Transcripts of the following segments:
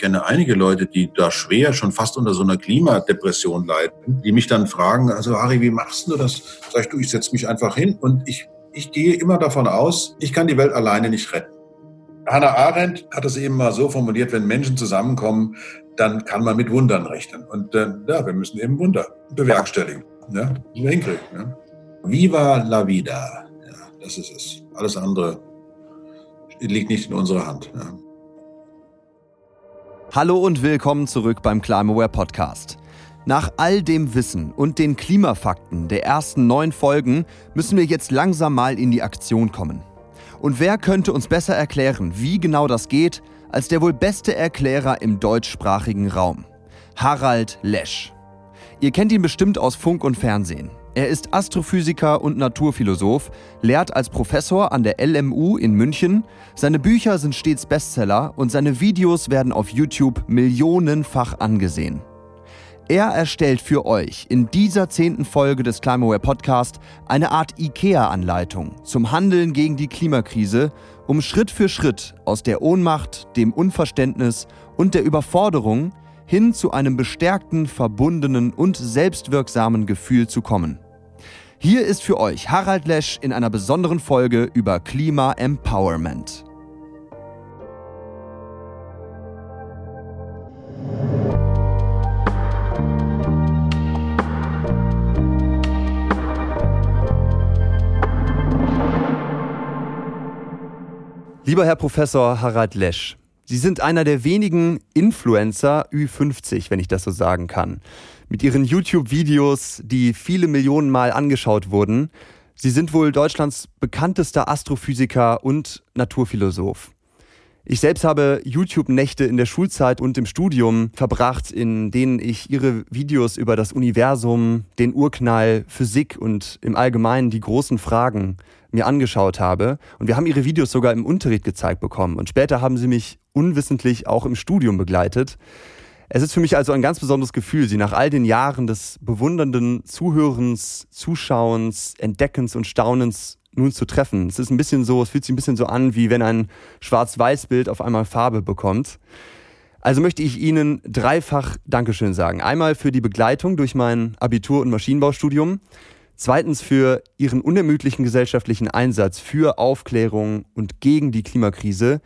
kenne einige Leute, die da schwer schon fast unter so einer Klimadepression leiden, die mich dann fragen, also Harry, wie machst du das? Sag ich, du, ich setze mich einfach hin und ich, ich gehe immer davon aus, ich kann die Welt alleine nicht retten. Hannah Arendt hat es eben mal so formuliert, wenn Menschen zusammenkommen, dann kann man mit Wundern rechnen. Und äh, ja, wir müssen eben Wunder bewerkstelligen. Ja, wir hinkriegen. Ja. Viva la vida. Ja, das ist es. Alles andere liegt nicht in unserer Hand. Ja. Hallo und willkommen zurück beim Climaware Podcast. Nach all dem Wissen und den Klimafakten der ersten neun Folgen müssen wir jetzt langsam mal in die Aktion kommen. Und wer könnte uns besser erklären, wie genau das geht, als der wohl beste Erklärer im deutschsprachigen Raum? Harald Lesch. Ihr kennt ihn bestimmt aus Funk und Fernsehen. Er ist Astrophysiker und Naturphilosoph, lehrt als Professor an der LMU in München. Seine Bücher sind stets Bestseller und seine Videos werden auf YouTube millionenfach angesehen. Er erstellt für euch in dieser zehnten Folge des Climaware Podcast eine Art IKEA-Anleitung zum Handeln gegen die Klimakrise, um Schritt für Schritt aus der Ohnmacht, dem Unverständnis und der Überforderung hin zu einem bestärkten, verbundenen und selbstwirksamen Gefühl zu kommen. Hier ist für euch Harald Lesch in einer besonderen Folge über Klima-Empowerment. Lieber Herr Professor Harald Lesch, Sie sind einer der wenigen Influencer Ü50, wenn ich das so sagen kann. Mit Ihren YouTube-Videos, die viele Millionen Mal angeschaut wurden. Sie sind wohl Deutschlands bekanntester Astrophysiker und Naturphilosoph. Ich selbst habe YouTube-Nächte in der Schulzeit und im Studium verbracht, in denen ich Ihre Videos über das Universum, den Urknall, Physik und im Allgemeinen die großen Fragen mir angeschaut habe. Und wir haben ihre Videos sogar im Unterricht gezeigt bekommen. Und später haben sie mich unwissentlich auch im Studium begleitet. Es ist für mich also ein ganz besonderes Gefühl, sie nach all den Jahren des bewundernden Zuhörens, Zuschauens, Entdeckens und Staunens nun zu treffen. Es ist ein bisschen so, es fühlt sich ein bisschen so an, wie wenn ein Schwarz-Weiß-Bild auf einmal Farbe bekommt. Also möchte ich Ihnen dreifach Dankeschön sagen. Einmal für die Begleitung durch mein Abitur- und Maschinenbaustudium. Zweitens für ihren unermüdlichen gesellschaftlichen Einsatz für Aufklärung und gegen die Klimakrise.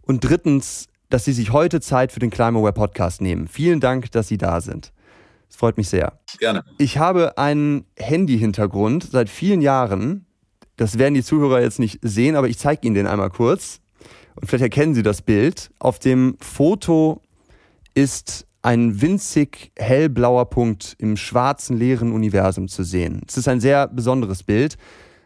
Und drittens, dass Sie sich heute Zeit für den Climaware Podcast nehmen. Vielen Dank, dass Sie da sind. Es freut mich sehr. Gerne. Ich habe einen Handy-Hintergrund seit vielen Jahren. Das werden die Zuhörer jetzt nicht sehen, aber ich zeige Ihnen den einmal kurz. Und vielleicht erkennen Sie das Bild. Auf dem Foto ist ein winzig hellblauer Punkt im schwarzen leeren Universum zu sehen. Es ist ein sehr besonderes Bild,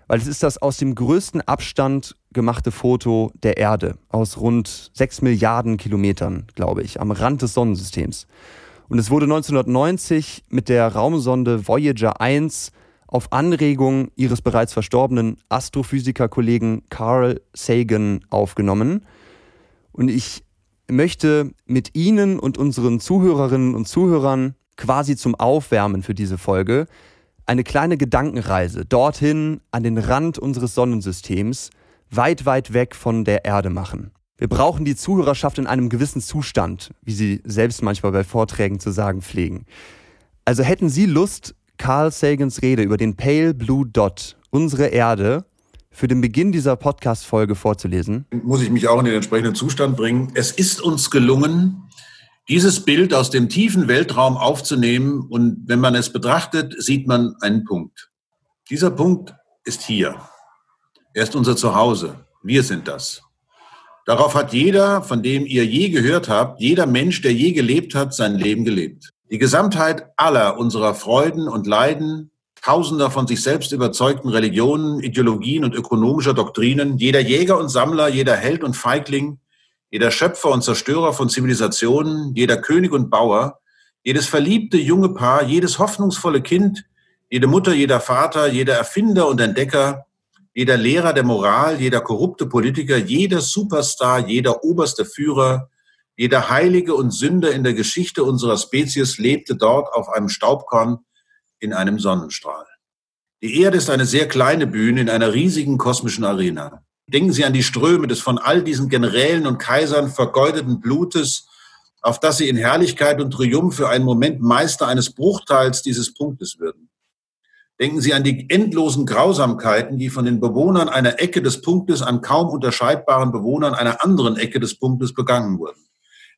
weil es ist das aus dem größten Abstand gemachte Foto der Erde aus rund sechs Milliarden Kilometern, glaube ich, am Rand des Sonnensystems. Und es wurde 1990 mit der Raumsonde Voyager 1 auf Anregung ihres bereits verstorbenen Astrophysikerkollegen Carl Sagan aufgenommen. Und ich möchte mit Ihnen und unseren Zuhörerinnen und Zuhörern quasi zum Aufwärmen für diese Folge eine kleine Gedankenreise dorthin an den Rand unseres Sonnensystems, weit, weit weg von der Erde machen. Wir brauchen die Zuhörerschaft in einem gewissen Zustand, wie Sie selbst manchmal bei Vorträgen zu sagen pflegen. Also hätten Sie Lust, Carl Sagans Rede über den Pale Blue Dot, unsere Erde, für den Beginn dieser Podcast-Folge vorzulesen? Muss ich mich auch in den entsprechenden Zustand bringen. Es ist uns gelungen, dieses Bild aus dem tiefen Weltraum aufzunehmen und wenn man es betrachtet, sieht man einen Punkt. Dieser Punkt ist hier. Er ist unser Zuhause. Wir sind das. Darauf hat jeder, von dem ihr je gehört habt, jeder Mensch, der je gelebt hat, sein Leben gelebt. Die Gesamtheit aller unserer Freuden und Leiden, tausender von sich selbst überzeugten Religionen, Ideologien und ökonomischer Doktrinen, jeder Jäger und Sammler, jeder Held und Feigling, jeder Schöpfer und Zerstörer von Zivilisationen, jeder König und Bauer, jedes verliebte junge Paar, jedes hoffnungsvolle Kind, jede Mutter, jeder Vater, jeder Erfinder und Entdecker, jeder Lehrer der Moral, jeder korrupte Politiker, jeder Superstar, jeder oberste Führer, jeder Heilige und Sünder in der Geschichte unserer Spezies lebte dort auf einem Staubkorn in einem Sonnenstrahl. Die Erde ist eine sehr kleine Bühne in einer riesigen kosmischen Arena. Denken Sie an die Ströme des von all diesen Generälen und Kaisern vergeudeten Blutes auf dass sie in Herrlichkeit und Triumph für einen Moment Meister eines Bruchteils dieses Punktes würden. Denken Sie an die endlosen Grausamkeiten, die von den Bewohnern einer Ecke des Punktes an kaum unterscheidbaren Bewohnern einer anderen Ecke des Punktes begangen wurden.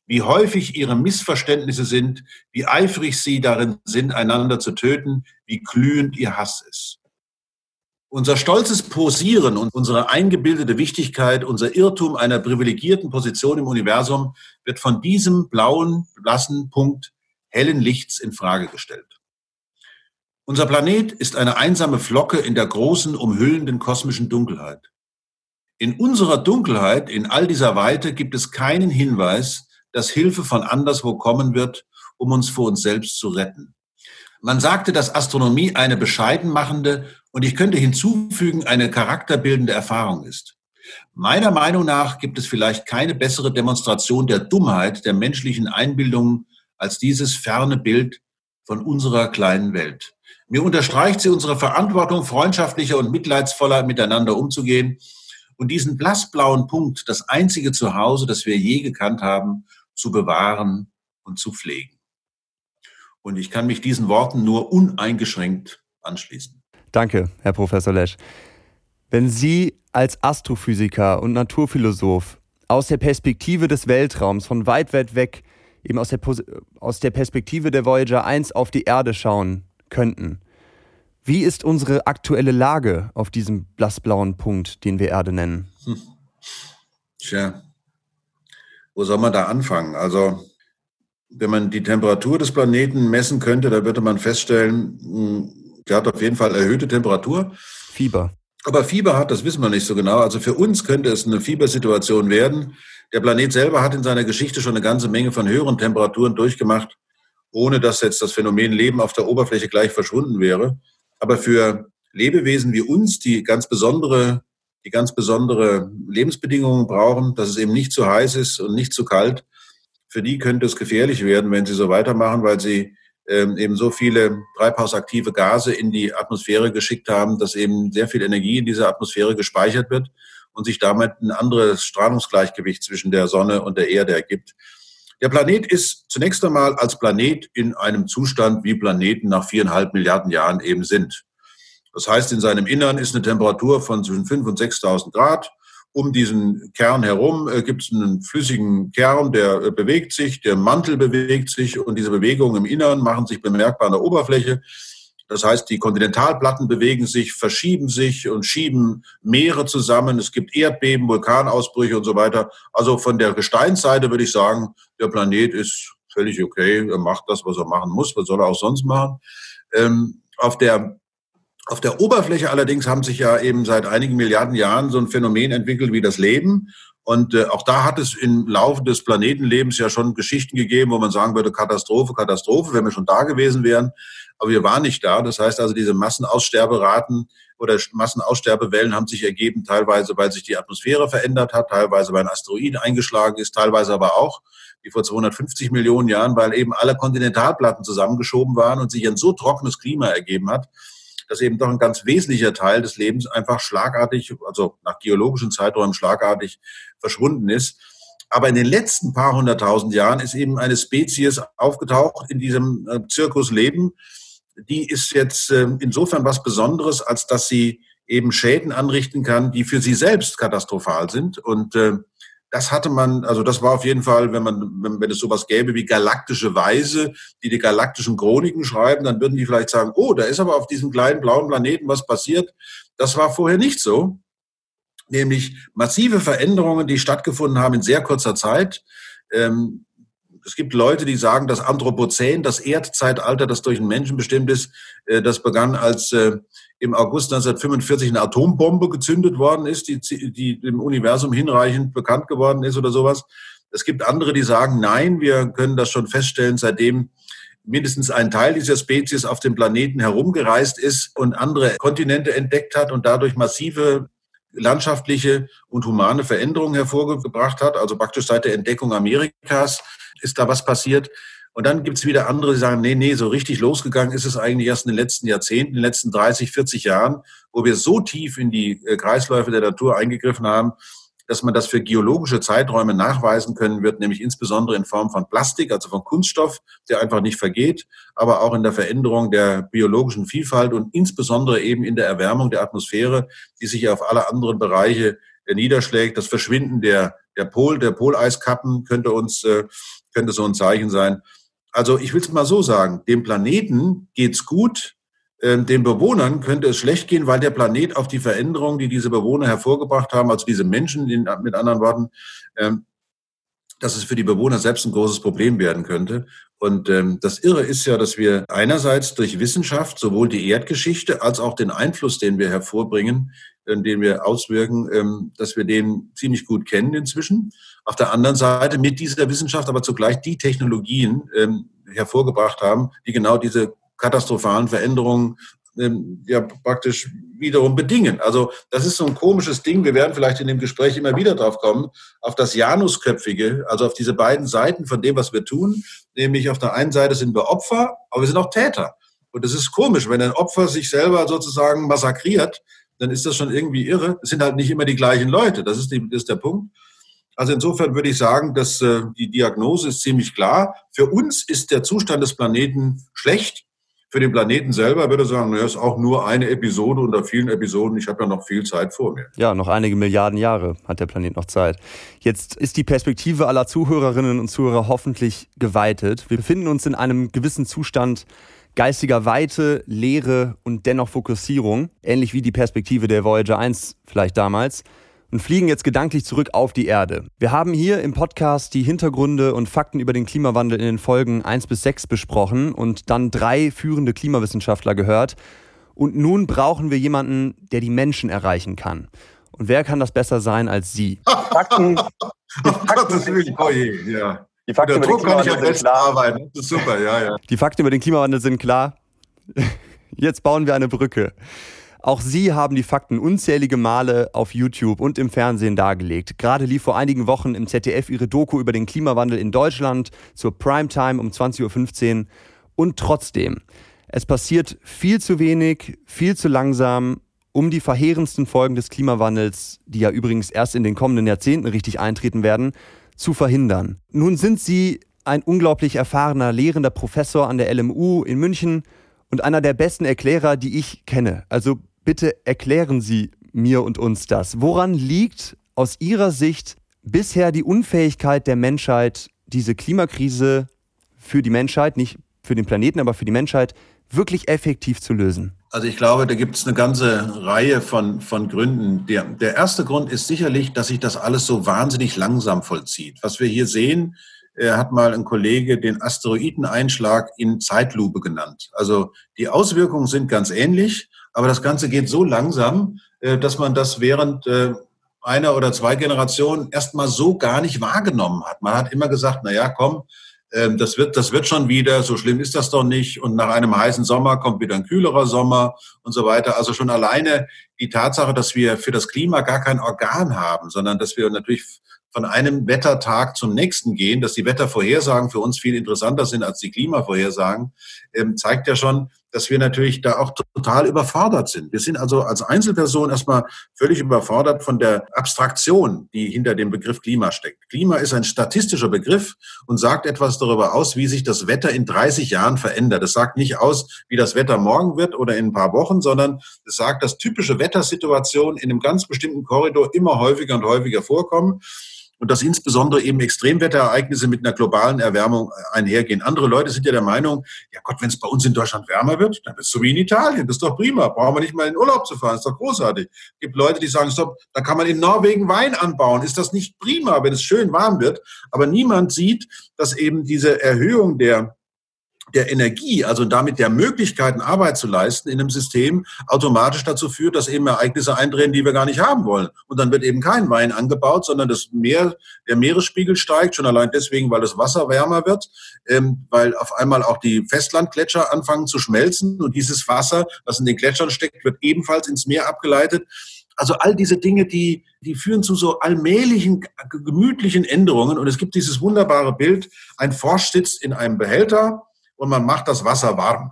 Wie häufig ihre Missverständnisse sind, wie eifrig sie darin sind, einander zu töten, wie glühend ihr Hass ist. Unser stolzes Posieren und unsere eingebildete Wichtigkeit, unser Irrtum einer privilegierten Position im Universum wird von diesem blauen, blassen Punkt hellen Lichts in Frage gestellt. Unser Planet ist eine einsame Flocke in der großen, umhüllenden kosmischen Dunkelheit. In unserer Dunkelheit, in all dieser Weite, gibt es keinen Hinweis, dass Hilfe von anderswo kommen wird, um uns vor uns selbst zu retten. Man sagte, dass Astronomie eine bescheiden machende und ich könnte hinzufügen, eine charakterbildende Erfahrung ist. Meiner Meinung nach gibt es vielleicht keine bessere Demonstration der Dummheit der menschlichen Einbildungen als dieses ferne Bild von unserer kleinen Welt. Mir unterstreicht sie unsere Verantwortung, freundschaftlicher und mitleidsvoller miteinander umzugehen und diesen blassblauen Punkt, das einzige Zuhause, das wir je gekannt haben, zu bewahren und zu pflegen. Und ich kann mich diesen Worten nur uneingeschränkt anschließen. Danke, Herr Professor Lesch. Wenn Sie als Astrophysiker und Naturphilosoph aus der Perspektive des Weltraums von weit, weit weg, eben aus der, aus der Perspektive der Voyager 1 auf die Erde schauen könnten, wie ist unsere aktuelle Lage auf diesem blassblauen Punkt, den wir Erde nennen? Hm. Tja, wo soll man da anfangen? Also wenn man die Temperatur des Planeten messen könnte, da würde man feststellen, hm, der hat auf jeden Fall erhöhte Temperatur. Fieber. Aber Fieber hat, das wissen wir nicht so genau. Also für uns könnte es eine Fiebersituation werden. Der Planet selber hat in seiner Geschichte schon eine ganze Menge von höheren Temperaturen durchgemacht, ohne dass jetzt das Phänomen Leben auf der Oberfläche gleich verschwunden wäre. Aber für Lebewesen wie uns, die ganz besondere, die ganz besondere Lebensbedingungen brauchen, dass es eben nicht zu heiß ist und nicht zu kalt, für die könnte es gefährlich werden, wenn sie so weitermachen, weil sie eben so viele treibhausaktive Gase in die Atmosphäre geschickt haben, dass eben sehr viel Energie in dieser Atmosphäre gespeichert wird und sich damit ein anderes Strahlungsgleichgewicht zwischen der Sonne und der Erde ergibt. Der Planet ist zunächst einmal als Planet in einem Zustand, wie Planeten nach viereinhalb Milliarden Jahren eben sind. Das heißt, in seinem Innern ist eine Temperatur von zwischen 5.000 und 6.000 Grad. Um diesen Kern herum äh, gibt es einen flüssigen Kern, der äh, bewegt sich, der Mantel bewegt sich und diese Bewegungen im Innern machen sich bemerkbar an der Oberfläche. Das heißt, die Kontinentalplatten bewegen sich, verschieben sich und schieben Meere zusammen. Es gibt Erdbeben, Vulkanausbrüche und so weiter. Also von der Gesteinsseite würde ich sagen, der Planet ist völlig okay. Er macht das, was er machen muss. Was soll er auch sonst machen? Ähm, auf der auf der Oberfläche allerdings haben sich ja eben seit einigen Milliarden Jahren so ein Phänomen entwickelt wie das Leben. Und äh, auch da hat es im Laufe des Planetenlebens ja schon Geschichten gegeben, wo man sagen würde, Katastrophe, Katastrophe, wenn wir schon da gewesen wären. Aber wir waren nicht da. Das heißt also, diese Massenaussterberaten oder Massenaussterbewellen haben sich ergeben, teilweise, weil sich die Atmosphäre verändert hat, teilweise, weil ein Asteroid eingeschlagen ist, teilweise aber auch, wie vor 250 Millionen Jahren, weil eben alle Kontinentalplatten zusammengeschoben waren und sich ein so trockenes Klima ergeben hat, dass eben doch ein ganz wesentlicher Teil des Lebens einfach schlagartig, also nach geologischen Zeiträumen schlagartig verschwunden ist. Aber in den letzten paar hunderttausend Jahren ist eben eine Spezies aufgetaucht in diesem äh, Zirkus Leben. Die ist jetzt ähm, insofern was Besonderes, als dass sie eben Schäden anrichten kann, die für sie selbst katastrophal sind. Und äh, das hatte man, also das war auf jeden Fall, wenn man, wenn, wenn es sowas gäbe wie galaktische Weise, die die galaktischen Chroniken schreiben, dann würden die vielleicht sagen, oh, da ist aber auf diesem kleinen blauen Planeten was passiert. Das war vorher nicht so. Nämlich massive Veränderungen, die stattgefunden haben in sehr kurzer Zeit. Ähm, es gibt Leute, die sagen, das Anthropozän, das Erdzeitalter, das durch einen Menschen bestimmt ist, äh, das begann, als äh, im August 1945 eine Atombombe gezündet worden ist, die, die im Universum hinreichend bekannt geworden ist oder sowas. Es gibt andere, die sagen, nein, wir können das schon feststellen, seitdem mindestens ein Teil dieser Spezies auf dem Planeten herumgereist ist und andere Kontinente entdeckt hat und dadurch massive landschaftliche und humane Veränderungen hervorgebracht hat. Also praktisch seit der Entdeckung Amerikas ist da was passiert. Und dann gibt's wieder andere, die sagen, nee, nee, so richtig losgegangen ist es eigentlich erst in den letzten Jahrzehnten, in den letzten 30, 40 Jahren, wo wir so tief in die äh, Kreisläufe der Natur eingegriffen haben, dass man das für geologische Zeiträume nachweisen können wird, nämlich insbesondere in Form von Plastik, also von Kunststoff, der einfach nicht vergeht, aber auch in der Veränderung der biologischen Vielfalt und insbesondere eben in der Erwärmung der Atmosphäre, die sich auf alle anderen Bereiche äh, niederschlägt. Das Verschwinden der, der Pol, der Poleiskappen könnte uns, äh, könnte so ein Zeichen sein. Also ich will es mal so sagen, dem Planeten geht's gut, ähm, den Bewohnern könnte es schlecht gehen, weil der Planet auf die Veränderungen, die diese Bewohner hervorgebracht haben, also diese Menschen, mit anderen Worten, ähm, dass es für die Bewohner selbst ein großes Problem werden könnte. Und ähm, das Irre ist ja, dass wir einerseits durch Wissenschaft sowohl die Erdgeschichte als auch den Einfluss, den wir hervorbringen, den wir auswirken, ähm, dass wir den ziemlich gut kennen inzwischen. Auf der anderen Seite mit dieser Wissenschaft aber zugleich die Technologien ähm, hervorgebracht haben, die genau diese katastrophalen Veränderungen ähm, ja praktisch wiederum bedingen. Also das ist so ein komisches Ding. Wir werden vielleicht in dem Gespräch immer wieder drauf kommen, auf das Janusköpfige, also auf diese beiden Seiten von dem, was wir tun. Nämlich auf der einen Seite sind wir Opfer, aber wir sind auch Täter. Und das ist komisch, wenn ein Opfer sich selber sozusagen massakriert, dann ist das schon irgendwie irre. Es sind halt nicht immer die gleichen Leute. Das ist, die, das ist der Punkt. Also insofern würde ich sagen, dass äh, die Diagnose ist ziemlich klar. Für uns ist der Zustand des Planeten schlecht. Für den Planeten selber würde ich sagen, naja, ist auch nur eine Episode unter vielen Episoden. Ich habe ja noch viel Zeit vor mir. Ja, noch einige Milliarden Jahre hat der Planet noch Zeit. Jetzt ist die Perspektive aller Zuhörerinnen und Zuhörer hoffentlich geweitet. Wir befinden uns in einem gewissen Zustand geistiger Weite, Leere und dennoch Fokussierung, ähnlich wie die Perspektive der Voyager 1 vielleicht damals und fliegen jetzt gedanklich zurück auf die Erde. Wir haben hier im Podcast die Hintergründe und Fakten über den Klimawandel in den Folgen 1 bis 6 besprochen und dann drei führende Klimawissenschaftler gehört. Und nun brauchen wir jemanden, der die Menschen erreichen kann. Und wer kann das besser sein als Sie? Fakten. Die Fakten, sind, oh je, ja. Die Fakten über den Klimawandel sind klar. Arbeiten. Das ist super, ja, ja. Die Fakten über den Klimawandel sind klar. Jetzt bauen wir eine Brücke. Auch Sie haben die Fakten unzählige Male auf YouTube und im Fernsehen dargelegt. Gerade lief vor einigen Wochen im ZDF Ihre Doku über den Klimawandel in Deutschland zur Primetime um 20.15 Uhr. Und trotzdem, es passiert viel zu wenig, viel zu langsam, um die verheerendsten Folgen des Klimawandels, die ja übrigens erst in den kommenden Jahrzehnten richtig eintreten werden, zu verhindern. Nun sind Sie ein unglaublich erfahrener lehrender Professor an der LMU in München und einer der besten Erklärer, die ich kenne. Also Bitte erklären Sie mir und uns das. Woran liegt aus Ihrer Sicht bisher die Unfähigkeit der Menschheit, diese Klimakrise für die Menschheit, nicht für den Planeten, aber für die Menschheit, wirklich effektiv zu lösen? Also ich glaube, da gibt es eine ganze Reihe von, von Gründen. Der, der erste Grund ist sicherlich, dass sich das alles so wahnsinnig langsam vollzieht. Was wir hier sehen, er hat mal ein Kollege den Asteroideneinschlag in Zeitlupe genannt. Also die Auswirkungen sind ganz ähnlich, aber das Ganze geht so langsam, äh, dass man das während äh, einer oder zwei Generationen erstmal so gar nicht wahrgenommen hat. Man hat immer gesagt, na ja, komm, das wird, das wird schon wieder, so schlimm ist das doch nicht. Und nach einem heißen Sommer kommt wieder ein kühlerer Sommer und so weiter. Also schon alleine die Tatsache, dass wir für das Klima gar kein Organ haben, sondern dass wir natürlich von einem Wettertag zum nächsten gehen, dass die Wettervorhersagen für uns viel interessanter sind als die Klimavorhersagen, ähm, zeigt ja schon, dass wir natürlich da auch total überfordert sind. Wir sind also als Einzelperson erstmal völlig überfordert von der Abstraktion, die hinter dem Begriff Klima steckt. Klima ist ein statistischer Begriff und sagt etwas darüber aus, wie sich das Wetter in 30 Jahren verändert. Es sagt nicht aus, wie das Wetter morgen wird oder in ein paar Wochen, sondern es sagt, dass typische Wettersituationen in einem ganz bestimmten Korridor immer häufiger und häufiger vorkommen und dass insbesondere eben Extremwetterereignisse mit einer globalen Erwärmung einhergehen. Andere Leute sind ja der Meinung, ja Gott, wenn es bei uns in Deutschland wärmer wird, dann wird es so wie in Italien. Das ist doch prima. Brauchen wir nicht mal in Urlaub zu fahren. Das ist doch großartig. Es gibt Leute, die sagen, stopp, da kann man in Norwegen Wein anbauen. Ist das nicht prima, wenn es schön warm wird? Aber niemand sieht, dass eben diese Erhöhung der der Energie, also damit der Möglichkeiten, Arbeit zu leisten in einem System, automatisch dazu führt, dass eben Ereignisse eintreten, die wir gar nicht haben wollen. Und dann wird eben kein Wein angebaut, sondern das Meer, der Meeresspiegel steigt, schon allein deswegen, weil das Wasser wärmer wird, ähm, weil auf einmal auch die Festlandgletscher anfangen zu schmelzen und dieses Wasser, was in den Gletschern steckt, wird ebenfalls ins Meer abgeleitet. Also all diese Dinge, die, die führen zu so allmählichen, gemütlichen Änderungen. Und es gibt dieses wunderbare Bild, ein Frosch sitzt in einem Behälter, und man macht das Wasser warm.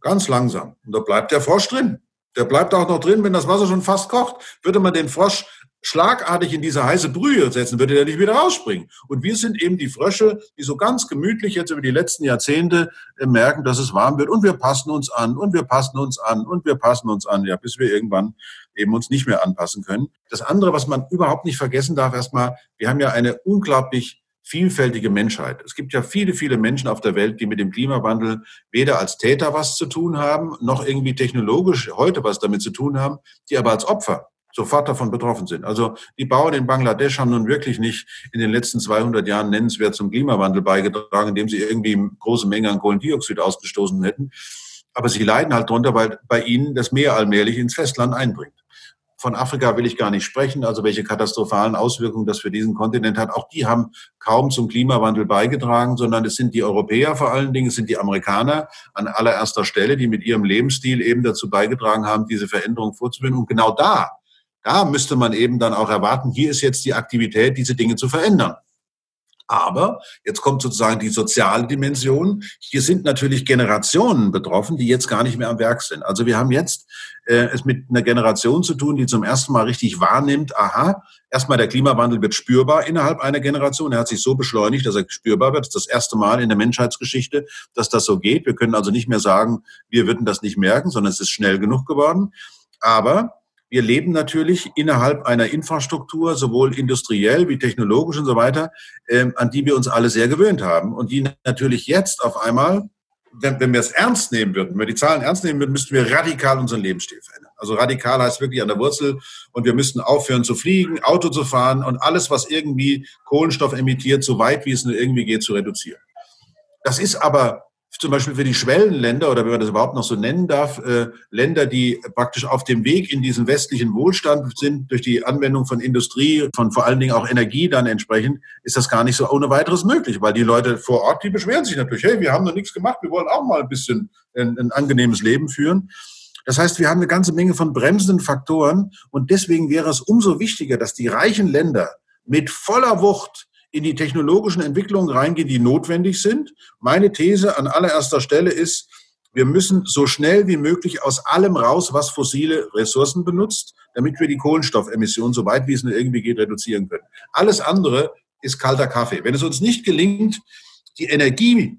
Ganz langsam. Und da bleibt der Frosch drin. Der bleibt auch noch drin, wenn das Wasser schon fast kocht. Würde man den Frosch schlagartig in diese heiße Brühe setzen, würde der nicht wieder rausspringen. Und wir sind eben die Frösche, die so ganz gemütlich jetzt über die letzten Jahrzehnte äh, merken, dass es warm wird und wir passen uns an und wir passen uns an und wir passen uns an, ja, bis wir irgendwann eben uns nicht mehr anpassen können. Das andere, was man überhaupt nicht vergessen darf, erstmal, wir haben ja eine unglaublich vielfältige Menschheit. Es gibt ja viele, viele Menschen auf der Welt, die mit dem Klimawandel weder als Täter was zu tun haben, noch irgendwie technologisch heute was damit zu tun haben, die aber als Opfer sofort davon betroffen sind. Also die Bauern in Bangladesch haben nun wirklich nicht in den letzten 200 Jahren nennenswert zum Klimawandel beigetragen, indem sie irgendwie große Mengen an Kohlendioxid ausgestoßen hätten. Aber sie leiden halt drunter, weil bei ihnen das Meer allmählich ins Festland eindringt. Von Afrika will ich gar nicht sprechen, also welche katastrophalen Auswirkungen das für diesen Kontinent hat. Auch die haben kaum zum Klimawandel beigetragen, sondern es sind die Europäer vor allen Dingen, es sind die Amerikaner an allererster Stelle, die mit ihrem Lebensstil eben dazu beigetragen haben, diese Veränderung vorzunehmen. Und genau da da müsste man eben dann auch erwarten, hier ist jetzt die Aktivität, diese Dinge zu verändern. Aber jetzt kommt sozusagen die soziale Dimension. Hier sind natürlich Generationen betroffen, die jetzt gar nicht mehr am Werk sind. Also wir haben jetzt äh, es mit einer Generation zu tun, die zum ersten Mal richtig wahrnimmt, aha, erstmal der Klimawandel wird spürbar innerhalb einer Generation. Er hat sich so beschleunigt, dass er spürbar wird. Das ist das erste Mal in der Menschheitsgeschichte, dass das so geht. Wir können also nicht mehr sagen, wir würden das nicht merken, sondern es ist schnell genug geworden. Aber wir leben natürlich innerhalb einer Infrastruktur, sowohl industriell wie technologisch und so weiter, ähm, an die wir uns alle sehr gewöhnt haben und die natürlich jetzt auf einmal, wenn, wenn wir es ernst nehmen würden, wenn wir die Zahlen ernst nehmen würden, müssten wir radikal unseren Lebensstil verändern. Also radikal heißt wirklich an der Wurzel und wir müssten aufhören zu fliegen, Auto zu fahren und alles, was irgendwie Kohlenstoff emittiert, so weit wie es nur irgendwie geht, zu reduzieren. Das ist aber zum Beispiel für die Schwellenländer oder wenn man das überhaupt noch so nennen darf, äh, Länder, die praktisch auf dem Weg in diesen westlichen Wohlstand sind durch die Anwendung von Industrie, von vor allen Dingen auch Energie dann entsprechend, ist das gar nicht so ohne weiteres möglich, weil die Leute vor Ort, die beschweren sich natürlich, hey, wir haben noch nichts gemacht, wir wollen auch mal ein bisschen ein, ein angenehmes Leben führen. Das heißt, wir haben eine ganze Menge von bremsenden Faktoren und deswegen wäre es umso wichtiger, dass die reichen Länder mit voller Wucht in die technologischen Entwicklungen reingehen, die notwendig sind. Meine These an allererster Stelle ist, wir müssen so schnell wie möglich aus allem raus, was fossile Ressourcen benutzt, damit wir die Kohlenstoffemissionen so weit wie es nur irgendwie geht reduzieren können. Alles andere ist kalter Kaffee. Wenn es uns nicht gelingt, die Energie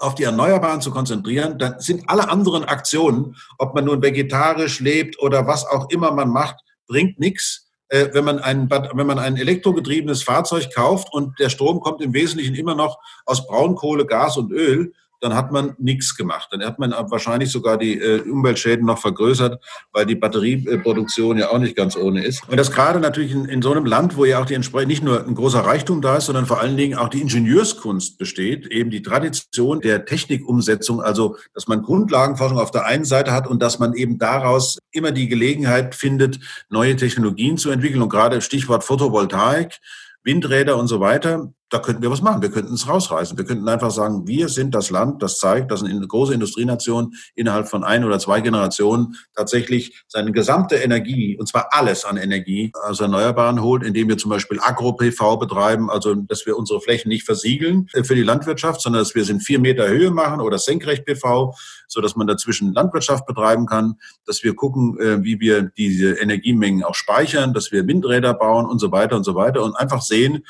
auf die Erneuerbaren zu konzentrieren, dann sind alle anderen Aktionen, ob man nun vegetarisch lebt oder was auch immer man macht, bringt nichts, äh, wenn, man ein, wenn man ein elektrogetriebenes Fahrzeug kauft und der Strom kommt im Wesentlichen immer noch aus Braunkohle, Gas und Öl, dann hat man nichts gemacht. Dann hat man wahrscheinlich sogar die äh, Umweltschäden noch vergrößert, weil die Batterieproduktion ja auch nicht ganz ohne ist. Und das gerade natürlich in, in so einem Land, wo ja auch die nicht nur ein großer Reichtum da ist, sondern vor allen Dingen auch die Ingenieurskunst besteht, eben die Tradition der Technikumsetzung, also dass man Grundlagenforschung auf der einen Seite hat und dass man eben daraus immer die Gelegenheit findet, neue Technologien zu entwickeln. Und gerade Stichwort Photovoltaik, Windräder und so weiter, da könnten wir was machen. Wir könnten es rausreißen. Wir könnten einfach sagen, wir sind das Land, das zeigt, dass eine große Industrienation innerhalb von ein oder zwei Generationen tatsächlich seine gesamte Energie, und zwar alles an Energie aus Erneuerbaren holt, indem wir zum Beispiel Agro-PV betreiben, also dass wir unsere Flächen nicht versiegeln für die Landwirtschaft, sondern dass wir sie in vier Meter Höhe machen oder Senkrecht-PV, so dass man dazwischen Landwirtschaft betreiben kann, dass wir gucken, äh, wie wir diese Energiemengen auch speichern, dass wir Windräder bauen und so weiter und so weiter und einfach sehen,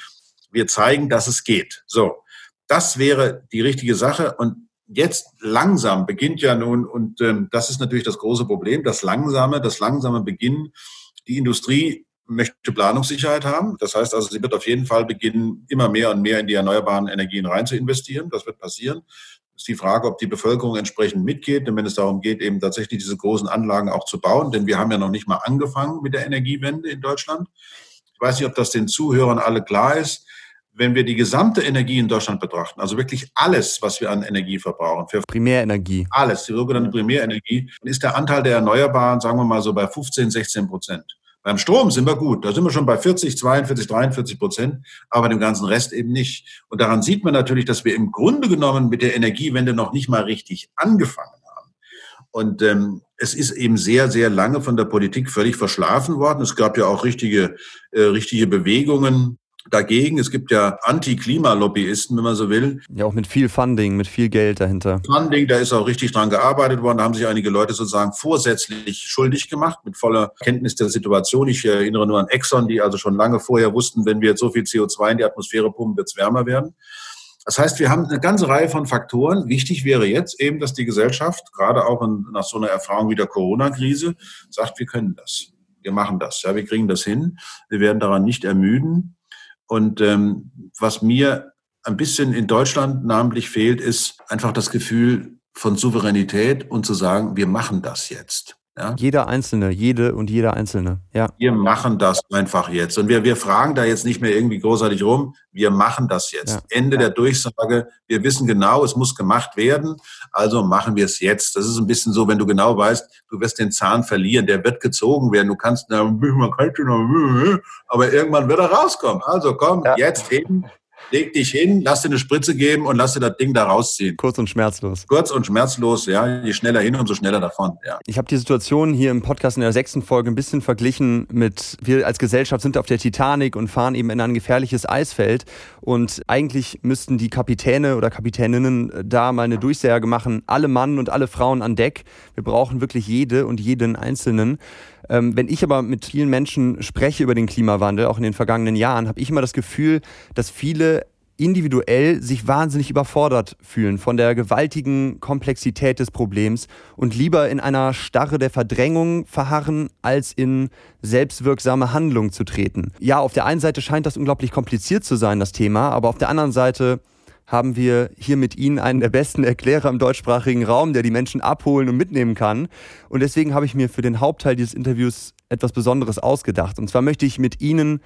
wir zeigen, dass es geht. So, das wäre die richtige Sache. Und jetzt langsam beginnt ja nun, und ähm, das ist natürlich das große Problem, das langsame, das langsame Beginnen. Die Industrie möchte Planungssicherheit haben. Das heißt also, sie wird auf jeden Fall beginnen, immer mehr und mehr in die erneuerbaren Energien rein zu investieren. Das wird passieren. Ist die Frage, ob die Bevölkerung entsprechend mitgeht, wenn es darum geht, eben tatsächlich diese großen Anlagen auch zu bauen, denn wir haben ja noch nicht mal angefangen mit der Energiewende in Deutschland. Ich weiß nicht, ob das den Zuhörern alle klar ist wenn wir die gesamte Energie in Deutschland betrachten, also wirklich alles, was wir an Energie verbrauchen, für Primärenergie, alles, die sogenannte Primärenergie, dann ist der Anteil der Erneuerbaren, sagen wir mal so bei 15, 16 Prozent. Beim Strom sind wir gut, da sind wir schon bei 40, 42, 43 Prozent, aber dem ganzen Rest eben nicht. Und daran sieht man natürlich, dass wir im Grunde genommen mit der Energiewende noch nicht mal richtig angefangen haben. Und ähm, es ist eben sehr, sehr lange von der Politik völlig verschlafen worden. Es gab ja auch richtige, äh, richtige Bewegungen, dagegen. Es gibt ja Anti-Klima-Lobbyisten, wenn man so will. Ja, auch mit viel Funding, mit viel Geld dahinter. Funding, da ist auch richtig dran gearbeitet worden. Da haben sich einige Leute sozusagen vorsätzlich schuldig gemacht, mit voller Kenntnis der Situation. Ich erinnere nur an Exxon, die also schon lange vorher wussten, wenn wir jetzt so viel CO2 in die Atmosphäre pumpen, wird es wärmer werden. Das heißt, wir haben eine ganze Reihe von Faktoren. Wichtig wäre jetzt eben, dass die Gesellschaft, gerade auch in, nach so einer Erfahrung wie der Corona-Krise, sagt, wir können das. Wir machen das. Ja, wir kriegen das hin. Wir werden daran nicht ermüden. Und ähm, was mir ein bisschen in Deutschland namentlich fehlt, ist einfach das Gefühl von Souveränität und zu sagen, wir machen das jetzt. Ja? Jeder Einzelne, jede und jeder Einzelne. Ja. Wir machen das einfach jetzt. Und wir, wir fragen da jetzt nicht mehr irgendwie großartig rum. Wir machen das jetzt. Ja. Ende ja. der Durchsage. Wir wissen genau, es muss gemacht werden. Also machen wir es jetzt. Das ist ein bisschen so, wenn du genau weißt, du wirst den Zahn verlieren. Der wird gezogen werden. Du kannst, man könnte noch, aber irgendwann wird er rauskommen. Also komm, jetzt hin leg dich hin, lass dir eine Spritze geben und lass dir das Ding da rausziehen. Kurz und schmerzlos. Kurz und schmerzlos, ja. Je schneller hin, umso schneller davon, ja. Ich habe die Situation hier im Podcast in der sechsten Folge ein bisschen verglichen mit, wir als Gesellschaft sind auf der Titanic und fahren eben in ein gefährliches Eisfeld und eigentlich müssten die Kapitäne oder Kapitäninnen da mal eine Durchsage machen, alle Mann und alle Frauen an Deck. Wir brauchen wirklich jede und jeden Einzelnen. Ähm, wenn ich aber mit vielen Menschen spreche über den Klimawandel, auch in den vergangenen Jahren, habe ich immer das Gefühl, dass viele individuell sich wahnsinnig überfordert fühlen von der gewaltigen Komplexität des Problems und lieber in einer Starre der Verdrängung verharren, als in selbstwirksame Handlung zu treten. Ja, auf der einen Seite scheint das unglaublich kompliziert zu sein, das Thema, aber auf der anderen Seite haben wir hier mit Ihnen einen der besten Erklärer im deutschsprachigen Raum, der die Menschen abholen und mitnehmen kann. Und deswegen habe ich mir für den Hauptteil dieses Interviews etwas Besonderes ausgedacht. Und zwar möchte ich mit Ihnen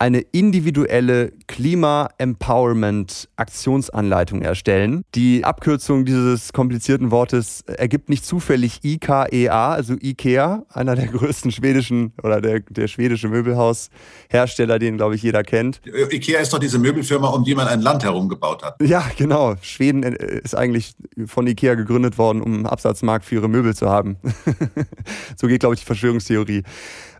eine individuelle Klima-Empowerment-Aktionsanleitung erstellen. Die Abkürzung dieses komplizierten Wortes ergibt nicht zufällig IKEA, also IKEA, einer der größten schwedischen oder der, der schwedische Möbelhaushersteller, den, glaube ich, jeder kennt. IKEA ist doch diese Möbelfirma, um die man ein Land herumgebaut hat. Ja, genau. Schweden ist eigentlich von IKEA gegründet worden, um einen Absatzmarkt für ihre Möbel zu haben. so geht, glaube ich, die Verschwörungstheorie.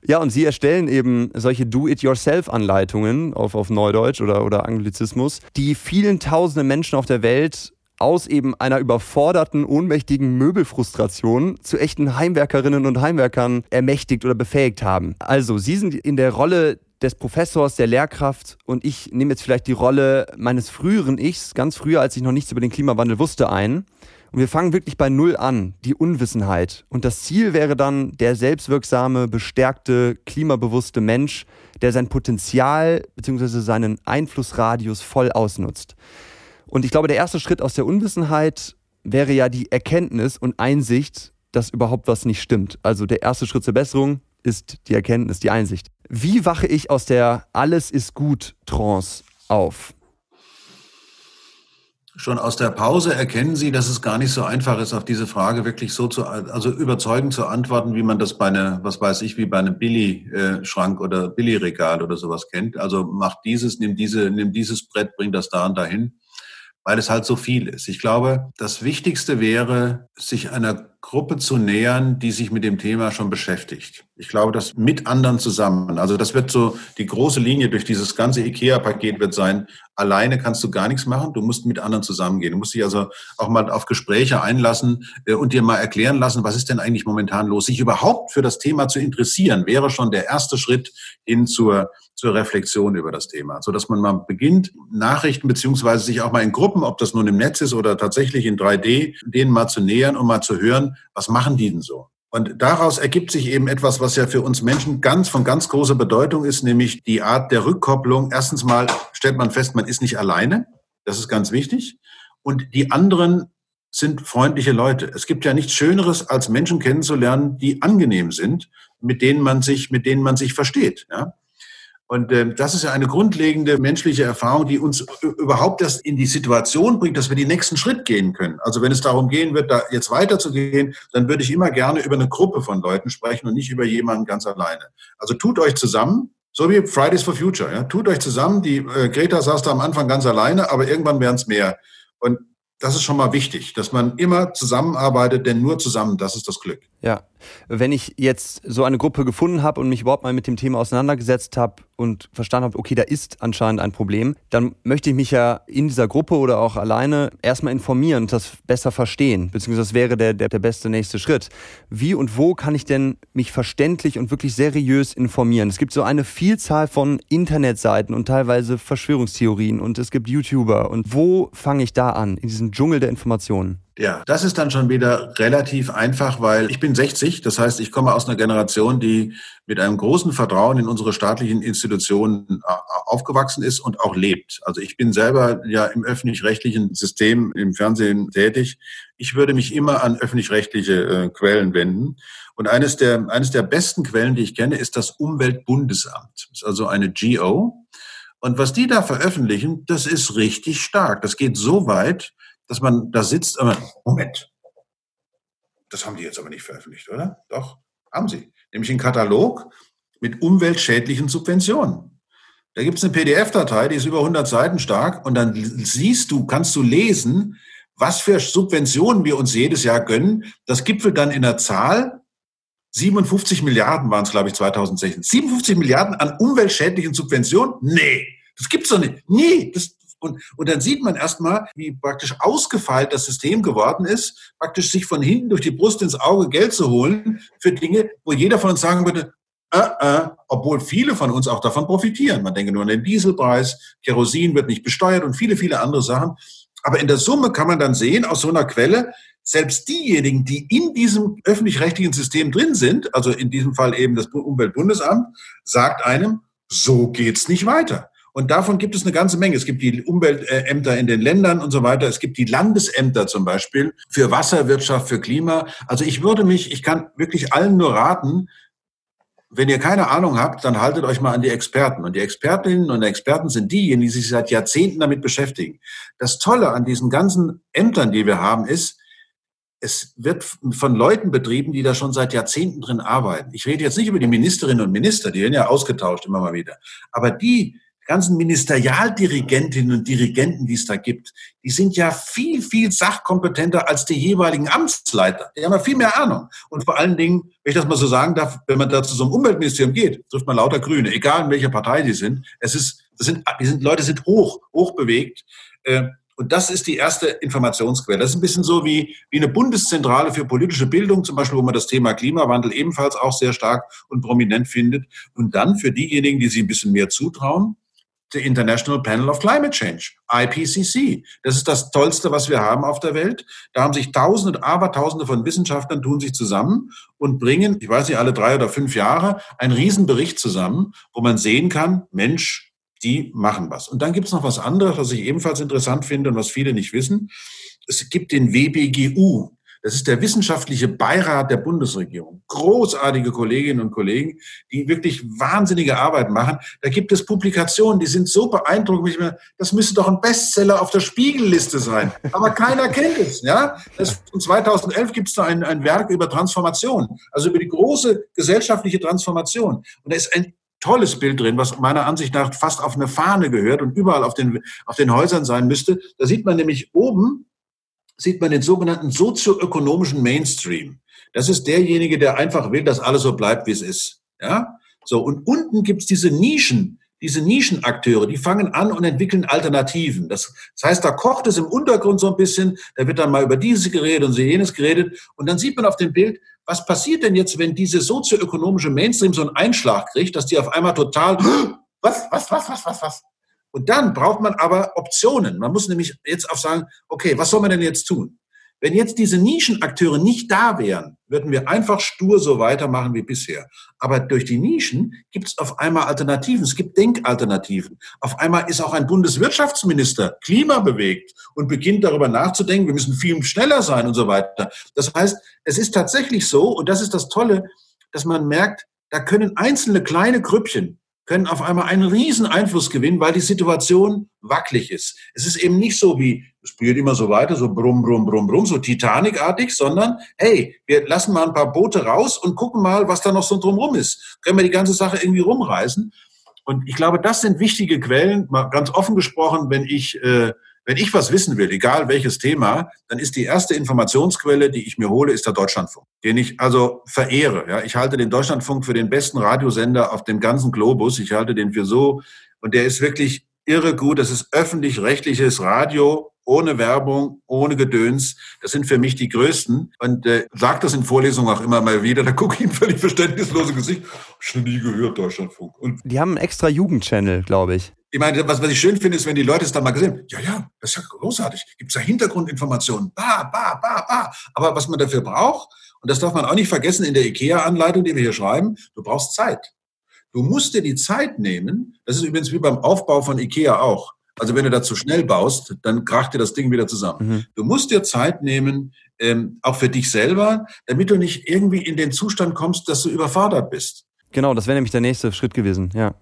Ja, und sie erstellen eben solche Do-it-yourself-Anleitungen auf, auf Neudeutsch oder, oder Anglizismus, die vielen tausenden Menschen auf der Welt aus eben einer überforderten, ohnmächtigen Möbelfrustration zu echten Heimwerkerinnen und Heimwerkern ermächtigt oder befähigt haben. Also, sie sind in der Rolle des Professors, der Lehrkraft und ich nehme jetzt vielleicht die Rolle meines früheren Ichs, ganz früher, als ich noch nichts über den Klimawandel wusste, ein. Und wir fangen wirklich bei Null an, die Unwissenheit. Und das Ziel wäre dann der selbstwirksame, bestärkte, klimabewusste Mensch, der sein Potenzial bzw. seinen Einflussradius voll ausnutzt. Und ich glaube, der erste Schritt aus der Unwissenheit wäre ja die Erkenntnis und Einsicht, dass überhaupt was nicht stimmt. Also der erste Schritt zur Besserung ist die Erkenntnis, die Einsicht. Wie wache ich aus der Alles ist gut Trance auf? Schon aus der Pause erkennen Sie, dass es gar nicht so einfach ist, auf diese Frage wirklich so zu, also überzeugend zu antworten, wie man das bei einer, was weiß ich, wie bei einem Billy-Schrank oder Billy-Regal oder sowas kennt. Also macht dieses, nimm diese, nimm dieses Brett, bring das da und dahin, weil es halt so viel ist. Ich glaube, das Wichtigste wäre, sich einer Gruppe zu nähern, die sich mit dem Thema schon beschäftigt. Ich glaube, das mit anderen zusammen. Also das wird so die große Linie durch dieses ganze IKEA-Paket wird sein. Alleine kannst du gar nichts machen. Du musst mit anderen zusammengehen. Du musst dich also auch mal auf Gespräche einlassen äh, und dir mal erklären lassen, was ist denn eigentlich momentan los. Sich überhaupt für das Thema zu interessieren, wäre schon der erste Schritt hin zur zur Reflexion über das Thema, so dass man mal beginnt, Nachrichten beziehungsweise sich auch mal in Gruppen, ob das nun im Netz ist oder tatsächlich in 3D, denen mal zu nähern und mal zu hören, was machen die denn so? Und daraus ergibt sich eben etwas, was ja für uns Menschen ganz von ganz großer Bedeutung ist, nämlich die Art der Rückkopplung. Erstens mal stellt man fest, man ist nicht alleine. Das ist ganz wichtig. Und die anderen sind freundliche Leute. Es gibt ja nichts Schöneres, als Menschen kennenzulernen, die angenehm sind, mit denen man sich, mit denen man sich versteht. Ja? Und äh, das ist ja eine grundlegende menschliche Erfahrung, die uns überhaupt erst in die Situation bringt, dass wir den nächsten Schritt gehen können. Also wenn es darum gehen wird, da jetzt weiterzugehen, dann würde ich immer gerne über eine Gruppe von Leuten sprechen und nicht über jemanden ganz alleine. Also tut euch zusammen, so wie Fridays for Future. Ja? Tut euch zusammen. Die äh, Greta saß da am Anfang ganz alleine, aber irgendwann werden es mehr. Und das ist schon mal wichtig, dass man immer zusammenarbeitet, denn nur zusammen, das ist das Glück. Ja, wenn ich jetzt so eine Gruppe gefunden habe und mich überhaupt mal mit dem Thema auseinandergesetzt habe und verstanden habe, okay, da ist anscheinend ein Problem, dann möchte ich mich ja in dieser Gruppe oder auch alleine erstmal informieren und das besser verstehen, beziehungsweise das wäre der, der, der beste nächste Schritt. Wie und wo kann ich denn mich verständlich und wirklich seriös informieren? Es gibt so eine Vielzahl von Internetseiten und teilweise Verschwörungstheorien und es gibt YouTuber und wo fange ich da an, in diesem Dschungel der Informationen? Ja, das ist dann schon wieder relativ einfach, weil ich bin 60, das heißt, ich komme aus einer Generation, die mit einem großen Vertrauen in unsere staatlichen Institutionen äh, aufgewachsen ist und auch lebt. Also ich bin selber ja im öffentlich-rechtlichen System im Fernsehen tätig. Ich würde mich immer an öffentlich-rechtliche äh, Quellen wenden. Und eines der, eines der besten Quellen, die ich kenne, ist das Umweltbundesamt. Das ist also eine GO. Und was die da veröffentlichen, das ist richtig stark. Das geht so weit, dass man da sitzt, aber Moment, das haben die jetzt aber nicht veröffentlicht, oder? Doch, haben sie. Nämlich einen Katalog mit umweltschädlichen Subventionen. Da gibt es eine PDF-Datei, die ist über 100 Seiten stark und dann siehst du, kannst du lesen, was für Subventionen wir uns jedes Jahr gönnen. Das gipfelt dann in der Zahl 57 Milliarden waren es, glaube ich, 2016. 57 Milliarden an umweltschädlichen Subventionen? Nee, das gibt's doch nicht. Nee, das, und, und dann sieht man erstmal, wie praktisch ausgefeilt das System geworden ist, praktisch sich von hinten durch die Brust ins Auge Geld zu holen für Dinge, wo jeder von uns sagen würde, äh, äh, obwohl viele von uns auch davon profitieren. Man denke nur an den Dieselpreis, Kerosin wird nicht besteuert und viele, viele andere Sachen. Aber in der Summe kann man dann sehen, aus so einer Quelle, selbst diejenigen, die in diesem öffentlich-rechtlichen System drin sind, also in diesem Fall eben das Umweltbundesamt, sagt einem, so geht's nicht weiter. Und davon gibt es eine ganze Menge. Es gibt die Umweltämter in den Ländern und so weiter. Es gibt die Landesämter zum Beispiel für Wasserwirtschaft, für Klima. Also ich würde mich, ich kann wirklich allen nur raten, wenn ihr keine Ahnung habt, dann haltet euch mal an die Experten. Und die Expertinnen und Experten sind diejenigen, die sich seit Jahrzehnten damit beschäftigen. Das Tolle an diesen ganzen Ämtern, die wir haben, ist, es wird von Leuten betrieben, die da schon seit Jahrzehnten drin arbeiten. Ich rede jetzt nicht über die Ministerinnen und Minister, die werden ja ausgetauscht immer mal wieder. Aber die, ganzen Ministerialdirigentinnen und Dirigenten, die es da gibt, die sind ja viel, viel sachkompetenter als die jeweiligen Amtsleiter. Die haben ja viel mehr Ahnung. Und vor allen Dingen, wenn ich das mal so sagen darf, wenn man da zu so einem Umweltministerium geht, trifft man lauter Grüne, egal in welcher Partei die sind. Es ist, das sind, die sind, Leute sind hoch, hoch bewegt. Äh, und das ist die erste Informationsquelle. Das ist ein bisschen so wie, wie eine Bundeszentrale für politische Bildung, zum Beispiel, wo man das Thema Klimawandel ebenfalls auch sehr stark und prominent findet. Und dann für diejenigen, die sich ein bisschen mehr zutrauen, the International Panel of Climate Change, IPCC. Das ist das Tollste, was wir haben auf der Welt. Da haben sich Tausende Abertausende von Wissenschaftlern tun sich zusammen und bringen, ich weiß nicht, alle drei oder fünf Jahre einen Riesenbericht zusammen, wo man sehen kann, Mensch, die machen was. Und dann gibt es noch was anderes, was ich ebenfalls interessant finde und was viele nicht wissen. Es gibt den WBGU, das ist der wissenschaftliche Beirat der Bundesregierung. Großartige Kolleginnen und Kollegen, die wirklich wahnsinnige Arbeit machen. Da gibt es Publikationen, die sind so beeindruckend. Das müsste doch ein Bestseller auf der Spiegelliste sein. Aber keiner kennt es. Ja? Das, und 2011 gibt es da ein, ein Werk über Transformation, also über die große gesellschaftliche Transformation. Und da ist ein tolles Bild drin, was meiner Ansicht nach fast auf eine Fahne gehört und überall auf den, auf den Häusern sein müsste. Da sieht man nämlich oben sieht man den sogenannten sozioökonomischen Mainstream. Das ist derjenige, der einfach will, dass alles so bleibt, wie es ist. Ja? So, und unten gibt's diese Nischen, diese Nischenakteure, die fangen an und entwickeln Alternativen. Das, das heißt, da kocht es im Untergrund so ein bisschen, da wird dann mal über dieses geredet und so jenes geredet. Und dann sieht man auf dem Bild, was passiert denn jetzt, wenn diese sozioökonomische Mainstream so einen Einschlag kriegt, dass die auf einmal total, was, was, was, was, was, was? Und dann braucht man aber Optionen. Man muss nämlich jetzt auch sagen, okay, was soll man denn jetzt tun? Wenn jetzt diese Nischenakteure nicht da wären, würden wir einfach stur so weitermachen wie bisher. Aber durch die Nischen gibt es auf einmal Alternativen. Es gibt Denkalternativen. Auf einmal ist auch ein Bundeswirtschaftsminister klimabewegt und beginnt darüber nachzudenken, wir müssen viel schneller sein und so weiter. Das heißt, es ist tatsächlich so, und das ist das Tolle, dass man merkt, da können einzelne kleine Grüppchen können auf einmal einen riesen Einfluss gewinnen, weil die Situation wackelig ist. Es ist eben nicht so wie, es spielt immer so weiter, so brumm, brumm, brumm, brumm, so Titanic-artig, sondern hey, wir lassen mal ein paar Boote raus und gucken mal, was da noch so drumrum ist. Können wir die ganze Sache irgendwie rumreißen? Und ich glaube, das sind wichtige Quellen, mal ganz offen gesprochen, wenn ich äh, wenn ich was wissen will, egal welches Thema, dann ist die erste Informationsquelle, die ich mir hole, ist der Deutschlandfunk, den ich also verehre. Ja, ich halte den Deutschlandfunk für den besten Radiosender auf dem ganzen Globus. Ich halte den für so, und der ist wirklich irre gut. Das ist öffentlich-rechtliches Radio ohne Werbung, ohne Gedöns. Das sind für mich die größten. Und äh, sagt das in Vorlesungen auch immer mal wieder. Da gucke ich ihm völlig verständnislose Gesicht. Schon nie gehört, Deutschlandfunk. Und die haben einen extra Jugendchannel, glaube ich. Ich meine, was, was ich schön finde, ist, wenn die Leute es dann mal gesehen haben. Ja, ja, das ist ja großartig. Gibt es da Hintergrundinformationen? Ba, ba, ba, ba. Aber was man dafür braucht, und das darf man auch nicht vergessen in der IKEA-Anleitung, die wir hier schreiben, du brauchst Zeit. Du musst dir die Zeit nehmen. Das ist übrigens wie beim Aufbau von IKEA auch. Also wenn du da zu schnell baust, dann kracht dir das Ding wieder zusammen. Mhm. Du musst dir Zeit nehmen, ähm, auch für dich selber, damit du nicht irgendwie in den Zustand kommst, dass du überfordert bist. Genau, das wäre nämlich der nächste Schritt gewesen, ja.